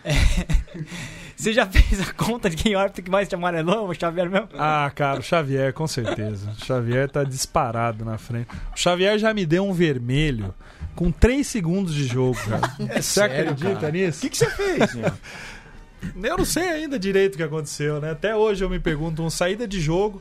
[SPEAKER 2] Você já fez a conta de quem é o árbitro que mais te amarelou? O Xavier mesmo?
[SPEAKER 5] Ah, cara, o Xavier, com certeza. O Xavier tá disparado na frente. O Xavier já me deu um vermelho com 3 segundos de jogo, cara. Você
[SPEAKER 1] sério,
[SPEAKER 5] acredita
[SPEAKER 1] cara? O
[SPEAKER 5] nisso?
[SPEAKER 1] que, que você fez?
[SPEAKER 5] Eu não sei ainda direito o que aconteceu, né? Até hoje eu me pergunto, uma saída de jogo,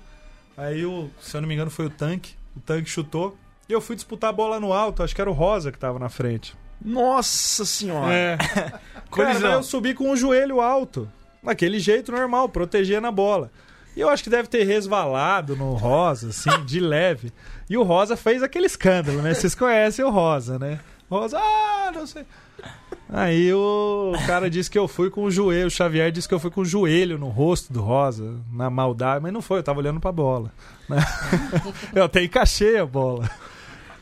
[SPEAKER 5] aí o, se eu não me engano foi o tanque, o tanque chutou, e eu fui disputar a bola no alto, acho que era o Rosa que tava na frente.
[SPEAKER 1] Nossa senhora.
[SPEAKER 5] É. Cara, mas eu subi com o joelho alto, daquele jeito normal, proteger na bola. E eu acho que deve ter resvalado no Rosa, assim, de leve. E o Rosa fez aquele escândalo, né? Vocês conhecem o Rosa, né? Rosa, ah, não sei. Aí o cara disse que eu fui com o joelho, o Xavier disse que eu fui com o joelho no rosto do Rosa, na maldade, mas não foi, eu tava olhando pra bola. né? Eu até encaixei a bola.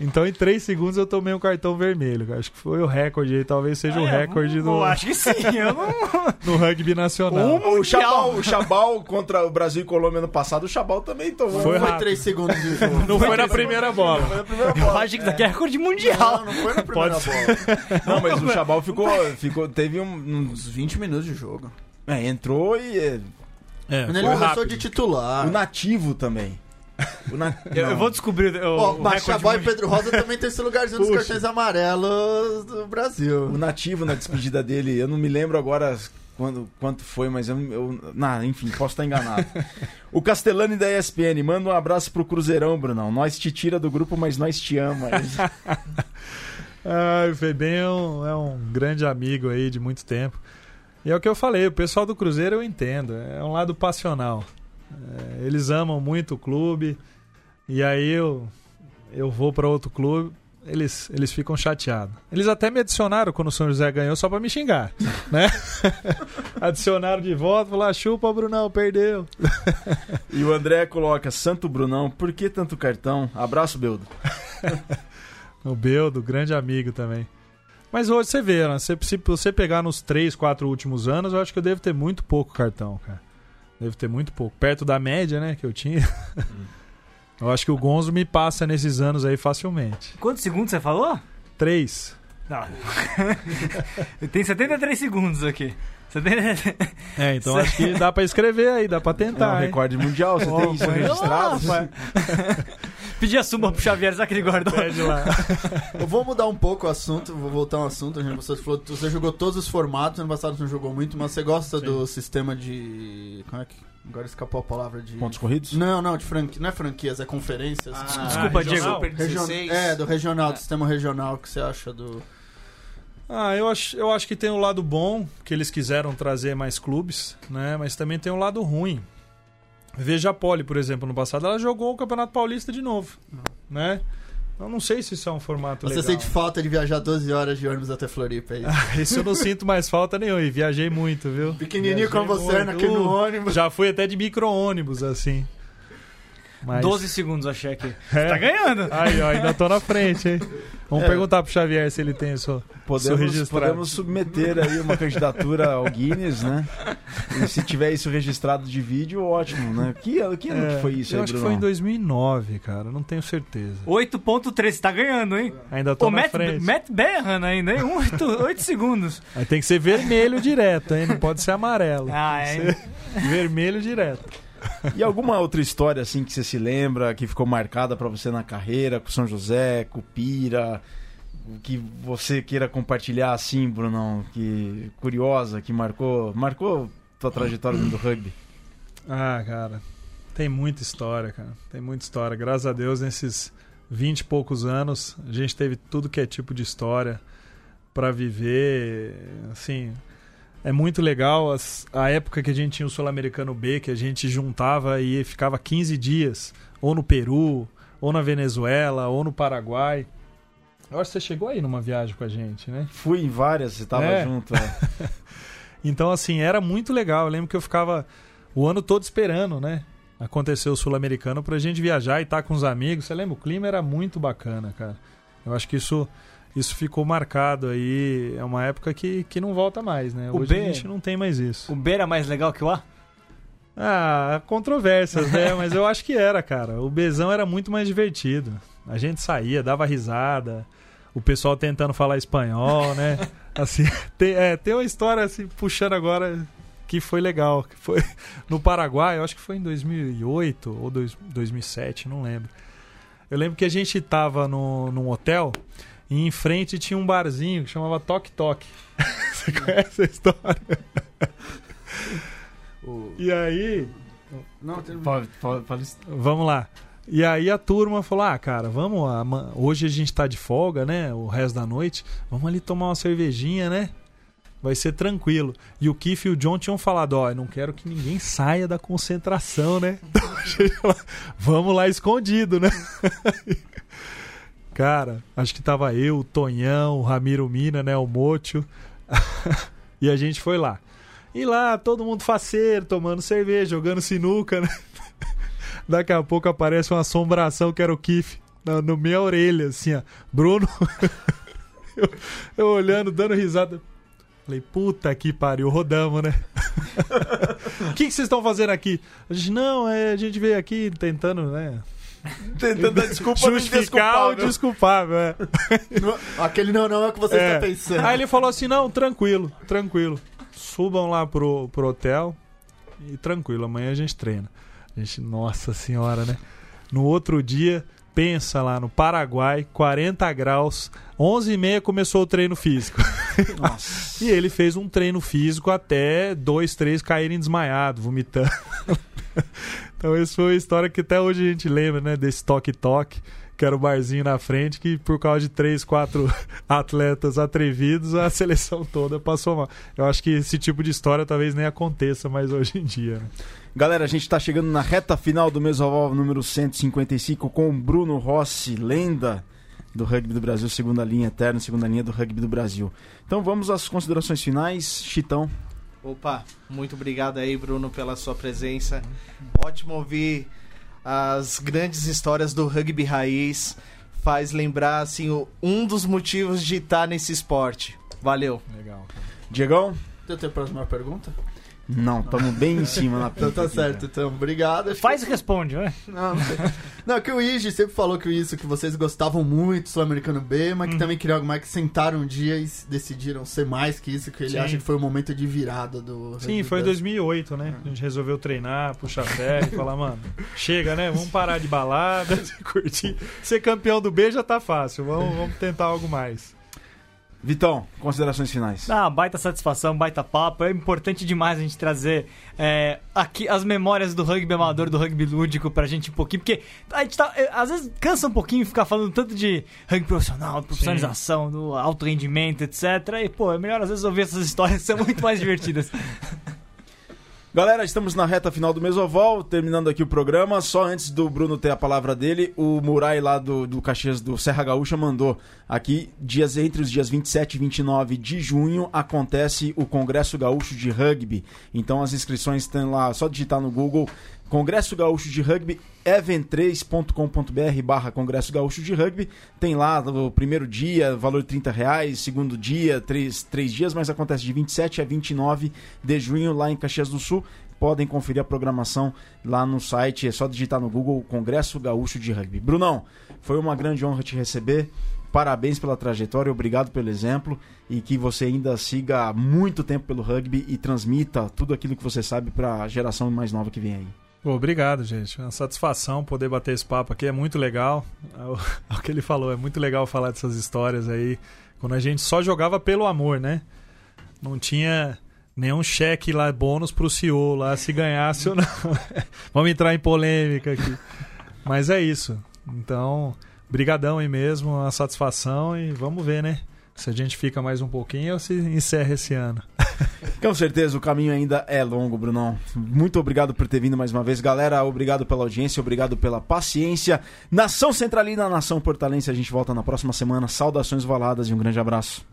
[SPEAKER 5] Então em 3 segundos eu tomei um cartão vermelho. cara. Acho que foi o recorde aí, talvez seja o
[SPEAKER 2] Ah, é,
[SPEAKER 5] recorde
[SPEAKER 2] eu
[SPEAKER 5] no,
[SPEAKER 2] acho que sim. Eu não...
[SPEAKER 5] no rugby nacional.
[SPEAKER 2] Um
[SPEAKER 1] O Chabal, o Chabal contra o Brasil e Colômbia ano passado, o Chabal também tomou.
[SPEAKER 5] Foi
[SPEAKER 3] Não foi
[SPEAKER 5] rápido.
[SPEAKER 3] 3 segundos de jogo.
[SPEAKER 5] Não foi na primeira bola.
[SPEAKER 1] Foi na primeira
[SPEAKER 2] Eu
[SPEAKER 1] bola.
[SPEAKER 2] acho que isso daqui é recorde mundial.
[SPEAKER 3] Não, não foi na primeira
[SPEAKER 5] Pode
[SPEAKER 3] bola.
[SPEAKER 1] Não, mas o Chabal ficou, ficou teve um, uns
[SPEAKER 3] Uns 20 minutos de jogo.
[SPEAKER 1] é, entrou e é,
[SPEAKER 3] Quando ele
[SPEAKER 5] foi
[SPEAKER 3] começou
[SPEAKER 5] rápido.
[SPEAKER 3] de titular.
[SPEAKER 1] o nativo também. O na-
[SPEAKER 2] Eu, eu vou descobrir o,
[SPEAKER 3] Ó,
[SPEAKER 2] o
[SPEAKER 3] e. Pedro Rosa também tem esse lugarzinho dos cartões amarelos do Brasil.
[SPEAKER 1] O nativo na despedida dele, eu não me lembro agora quando, quanto foi, mas eu, eu enfim, posso estar enganado. O Castellani da ESPN, manda um abraço pro Cruzeirão, Brunão. Nós te tira do grupo, mas nós te ama.
[SPEAKER 5] Ah, o Febem é um, é um grande amigo aí de muito tempo. E é o que eu falei, o pessoal do Cruzeiro eu entendo, é um lado passional. É, eles amam muito o clube, e aí eu, eu vou para outro clube, eles, eles ficam chateados. Eles até me adicionaram quando o São José ganhou só para me xingar, né? adicionaram de volta, falaram, "Ah, chupa, Brunão, perdeu.
[SPEAKER 1] E o André coloca, Santo Brunão, por que tanto cartão? Abraço, Beldo.
[SPEAKER 5] O Beldo, grande amigo também. Mas hoje você vê, né? Se, se você pegar nos três, quatro últimos anos, eu acho que eu devo ter muito pouco cartão, cara. Devo ter muito pouco. Perto da média, né, que eu tinha. eu acho que o Gonzo me passa nesses anos aí facilmente.
[SPEAKER 2] Quantos segundos você falou?
[SPEAKER 5] Três.
[SPEAKER 2] Não. Tem 73 segundos aqui. 70...
[SPEAKER 5] É, então acho que dá pra escrever aí, dá pra
[SPEAKER 1] É um
[SPEAKER 5] tentar. hein?
[SPEAKER 1] recorde mundial, você tem isso registrado?
[SPEAKER 2] Pedi a suma pro Xavier, será que ele guardou?
[SPEAKER 5] Pede lá.
[SPEAKER 3] Eu vou mudar um pouco o assunto, vou voltar um assunto. A gente, você, falou, você jogou todos os formatos, ano passado você não jogou muito, mas você gosta
[SPEAKER 5] Sim.
[SPEAKER 3] do sistema de. Como é que. Agora escapou a palavra de.
[SPEAKER 1] Pontos corridos?
[SPEAKER 3] Não, não, de franquia. Não é franquias, é conferências.
[SPEAKER 4] Ah,
[SPEAKER 2] Desculpa,
[SPEAKER 4] regional,
[SPEAKER 2] Diego.
[SPEAKER 4] Super
[SPEAKER 3] Region-
[SPEAKER 4] 16.
[SPEAKER 3] É, do regional, do
[SPEAKER 4] É.
[SPEAKER 3] sistema regional, o que você acha do.
[SPEAKER 5] Ah, eu acho, eu acho que tem um lado bom, que eles quiseram trazer mais clubes, né? Mas também tem um lado ruim. Veja a Poli, por exemplo, no passado, ela jogou o Campeonato Paulista de novo, né? Eu não sei se isso é um formato
[SPEAKER 3] Você
[SPEAKER 5] legal.
[SPEAKER 3] sente falta de viajar 12 horas de ônibus até Floripa aí.
[SPEAKER 5] Isso eu não sinto mais falta nenhuma. E viajei muito, viu?
[SPEAKER 3] Pequenininho
[SPEAKER 5] Viajei
[SPEAKER 3] como você,
[SPEAKER 5] muito.
[SPEAKER 3] naquele
[SPEAKER 5] Uh,
[SPEAKER 3] ônibus.
[SPEAKER 5] Já fui até de micro-ônibus, assim. Mas...
[SPEAKER 2] 12 segundos, achei aqui.
[SPEAKER 5] É.
[SPEAKER 2] Tá ganhando.
[SPEAKER 5] Aí, ó, ainda tô na frente, hein? Vamos
[SPEAKER 1] É.
[SPEAKER 5] perguntar pro Xavier se ele tem isso. Seu
[SPEAKER 1] Podemos, podemos submeter aí uma candidatura ao Guinness, né? E se tiver isso registrado de vídeo, ótimo, né? Que, ano- que ano que foi isso
[SPEAKER 5] É, eu
[SPEAKER 1] aí,
[SPEAKER 5] acho que
[SPEAKER 1] Bruno?
[SPEAKER 5] foi em 2009, cara. Não tenho certeza.
[SPEAKER 2] 8.3, tá ganhando, hein?
[SPEAKER 5] Ainda tô
[SPEAKER 2] Ô,
[SPEAKER 5] na
[SPEAKER 2] Matt,
[SPEAKER 5] frente.
[SPEAKER 2] Matt Berran ainda, hein? 8, 8 segundos.
[SPEAKER 5] Aí tem que ser vermelho direto, hein? Não pode ser amarelo.
[SPEAKER 2] Ah, é.
[SPEAKER 5] que vermelho direto.
[SPEAKER 1] E alguma outra história assim que você se lembra, que ficou marcada pra você na carreira, com São José, com Pira, que você queira compartilhar assim, Brunão, que curiosa, que marcou, marcou tua trajetória do rugby?
[SPEAKER 5] Ah, cara, tem muita história, cara. Tem muita história. Graças a Deus, nesses 20 e poucos anos, a gente teve tudo que é tipo de história para viver. Assim, é muito legal as, a época que a gente tinha o Sul-Americano B, que a gente juntava e ficava 15 dias, ou no Peru, ou na Venezuela, ou no Paraguai. Eu acho que você chegou aí numa viagem com a gente, né?
[SPEAKER 1] Fui em várias, você tava
[SPEAKER 5] É.
[SPEAKER 1] junto. é.
[SPEAKER 5] Então, assim, era muito legal. Eu lembro que eu ficava o ano todo esperando, né? Acontecer o Sul-Americano pra gente viajar e estar com os amigos. Você lembra? O clima era muito bacana, cara. Eu acho que isso, isso ficou marcado aí. É uma época que, que não volta mais, né?
[SPEAKER 2] O
[SPEAKER 5] Hoje
[SPEAKER 2] B-
[SPEAKER 5] a gente não tem mais isso.
[SPEAKER 2] O B era mais legal que o A?
[SPEAKER 5] Ah, controvérsias, né? Mas eu acho que era, cara. O Bezão era muito mais divertido. A gente saía, dava risada. O pessoal tentando falar espanhol, né? Assim, tem, é, tem uma história assim, puxando agora que foi legal. Que foi no Paraguai, eu acho que foi em 2008 ou dois- 2007, não lembro. Eu lembro que a gente tava no, num hotel e em frente tinha um barzinho que chamava Tok Tok. Você conhece a história? E aí,
[SPEAKER 3] Não, tem...
[SPEAKER 1] Fala- fala isso.
[SPEAKER 5] Vamos lá. E aí a turma falou: Ah, cara, vamos. Hoje a gente tá de folga, né? O resto da noite. Vamos ali tomar uma cervejinha, né? Vai ser tranquilo. E o Keith e o John tinham falado: Ó, eu não quero que ninguém saia da concentração, né? Então a gente falou, vamos lá escondido, né? Cara, acho que tava eu, o Tonhão, o Ramiro Mina, né? O Mocho. e a gente foi lá. E lá, todo mundo faceiro, tomando cerveja, jogando sinuca, né? Daqui a pouco aparece uma assombração que era o Kiff na, no minha orelha, assim, ó. Bruno. eu, eu olhando, dando risada. Falei, puta que pariu, rodamos, né? O que, que vocês estão fazendo aqui? A gente, não, é, a gente veio aqui tentando, né?
[SPEAKER 1] Tentando dar desculpa no
[SPEAKER 5] Justificar o desculpável, é.
[SPEAKER 3] Não- Aquele não, não é o que você
[SPEAKER 5] É.
[SPEAKER 3] está pensando.
[SPEAKER 5] Aí ele falou assim: não, tranquilo, tranquilo. Subam lá pro, pro hotel e tranquilo, amanhã a gente treina. A gente, nossa senhora, né? No outro dia, pensa lá no Paraguai, 40 graus, 11h30 começou o treino físico.
[SPEAKER 1] Nossa.
[SPEAKER 5] E ele fez um treino físico até dois, três caírem desmaiados, vomitando. Então, essa foi uma história que até hoje a gente lembra, né? Desse toque-toque, que era o barzinho na frente, que por causa de três, quatro atletas atrevidos, a seleção toda passou mal. Eu acho que esse tipo de história talvez nem aconteça mais hoje em dia. Né?
[SPEAKER 1] Galera, a gente tá chegando na reta final do Mesoval número 155 com o Bruno Rossi, lenda do rugby do Brasil, segunda linha eterna, segunda linha do rugby do Brasil. Então vamos às considerações finais. Chitão.
[SPEAKER 4] Opa, muito obrigado aí, Bruno, pela sua presença. Ótimo ouvir as grandes histórias do rugby raiz. Faz lembrar, assim, o- um dos motivos de estar nesse esporte. Valeu.
[SPEAKER 5] Legal.
[SPEAKER 1] Diegão?
[SPEAKER 3] Tem a próxima pergunta?
[SPEAKER 1] Não, estamos bem em cima na
[SPEAKER 3] Então
[SPEAKER 1] pinta
[SPEAKER 3] tá
[SPEAKER 1] aqui,
[SPEAKER 3] certo,
[SPEAKER 1] cara.
[SPEAKER 3] então. Obrigado. Acho
[SPEAKER 2] Faz e responde, né?
[SPEAKER 3] Não, não, sei. não, que o Igi sempre falou que isso, que vocês gostavam muito do Sul-Americano B, mas que
[SPEAKER 5] Uhum.
[SPEAKER 3] também queria algo mais que sentaram um dia e decidiram ser mais que isso, que ele
[SPEAKER 5] Sim.
[SPEAKER 3] acha que foi o momento de virada do.
[SPEAKER 5] Sim, foi em
[SPEAKER 3] brasileiro.
[SPEAKER 5] 2008, né? A gente resolveu treinar, puxar ferro e falar, mano, chega, né? Vamos parar de balada, de curtir. Ser campeão do B já tá fácil, vamos, vamos tentar algo mais.
[SPEAKER 1] Vitão, considerações finais.
[SPEAKER 2] Ah, baita satisfação, baita papo. É importante demais a gente trazer é, aqui as memórias do rugby amador, do rugby lúdico pra gente um pouquinho, porque a gente tá. é, às vezes cansa um pouquinho ficar falando tanto de rugby profissional, profissionalização, do alto rendimento, etc. E, pô, é melhor às vezes ouvir essas histórias que são muito mais divertidas.
[SPEAKER 1] Galera, estamos na reta final do Mesoval, terminando aqui o programa. Só antes do Bruno ter a palavra dele, o Murai lá do, do Caxias do Serra Gaúcha mandou aqui, dias entre os dias 27 e 29 de junho, acontece o Congresso Gaúcho de Rugby. Então as inscrições estão lá, só digitar no Google Congresso Gaúcho de Rugby, even3.com.br barra Congresso Gaúcho de Rugby. Tem lá o primeiro dia, valor 30 reais, segundo dia, três, três dias, mas acontece de 27 a 29 de junho lá em Caxias do Sul. Podem conferir a programação lá no site, é só digitar no Google Congresso Gaúcho de Rugby. Brunão, foi uma grande honra te receber. Parabéns pela trajetória, obrigado pelo exemplo e que você ainda siga muito tempo pelo rugby e transmita tudo aquilo que você sabe para a geração mais nova que vem aí.
[SPEAKER 5] Pô, obrigado, gente. Uma satisfação poder bater esse papo aqui. É muito legal. É o, é o que ele falou. É muito legal falar dessas histórias aí. Quando a gente só jogava pelo amor, né? Não tinha nenhum cheque lá, bônus pro CEO lá, se ganhasse ou não. Vamos entrar em polêmica aqui. Mas é isso. Então, brigadão aí mesmo, uma satisfação e vamos ver, né? Se a gente fica mais um pouquinho ou se encerra esse ano.
[SPEAKER 1] Com certeza, o caminho ainda é longo, Brunão. Muito obrigado por ter vindo mais uma vez. Galera, obrigado pela audiência, obrigado pela paciência. Nação Centralina, Nação Portalense, a gente volta na próxima semana. Saudações valadas e um grande abraço.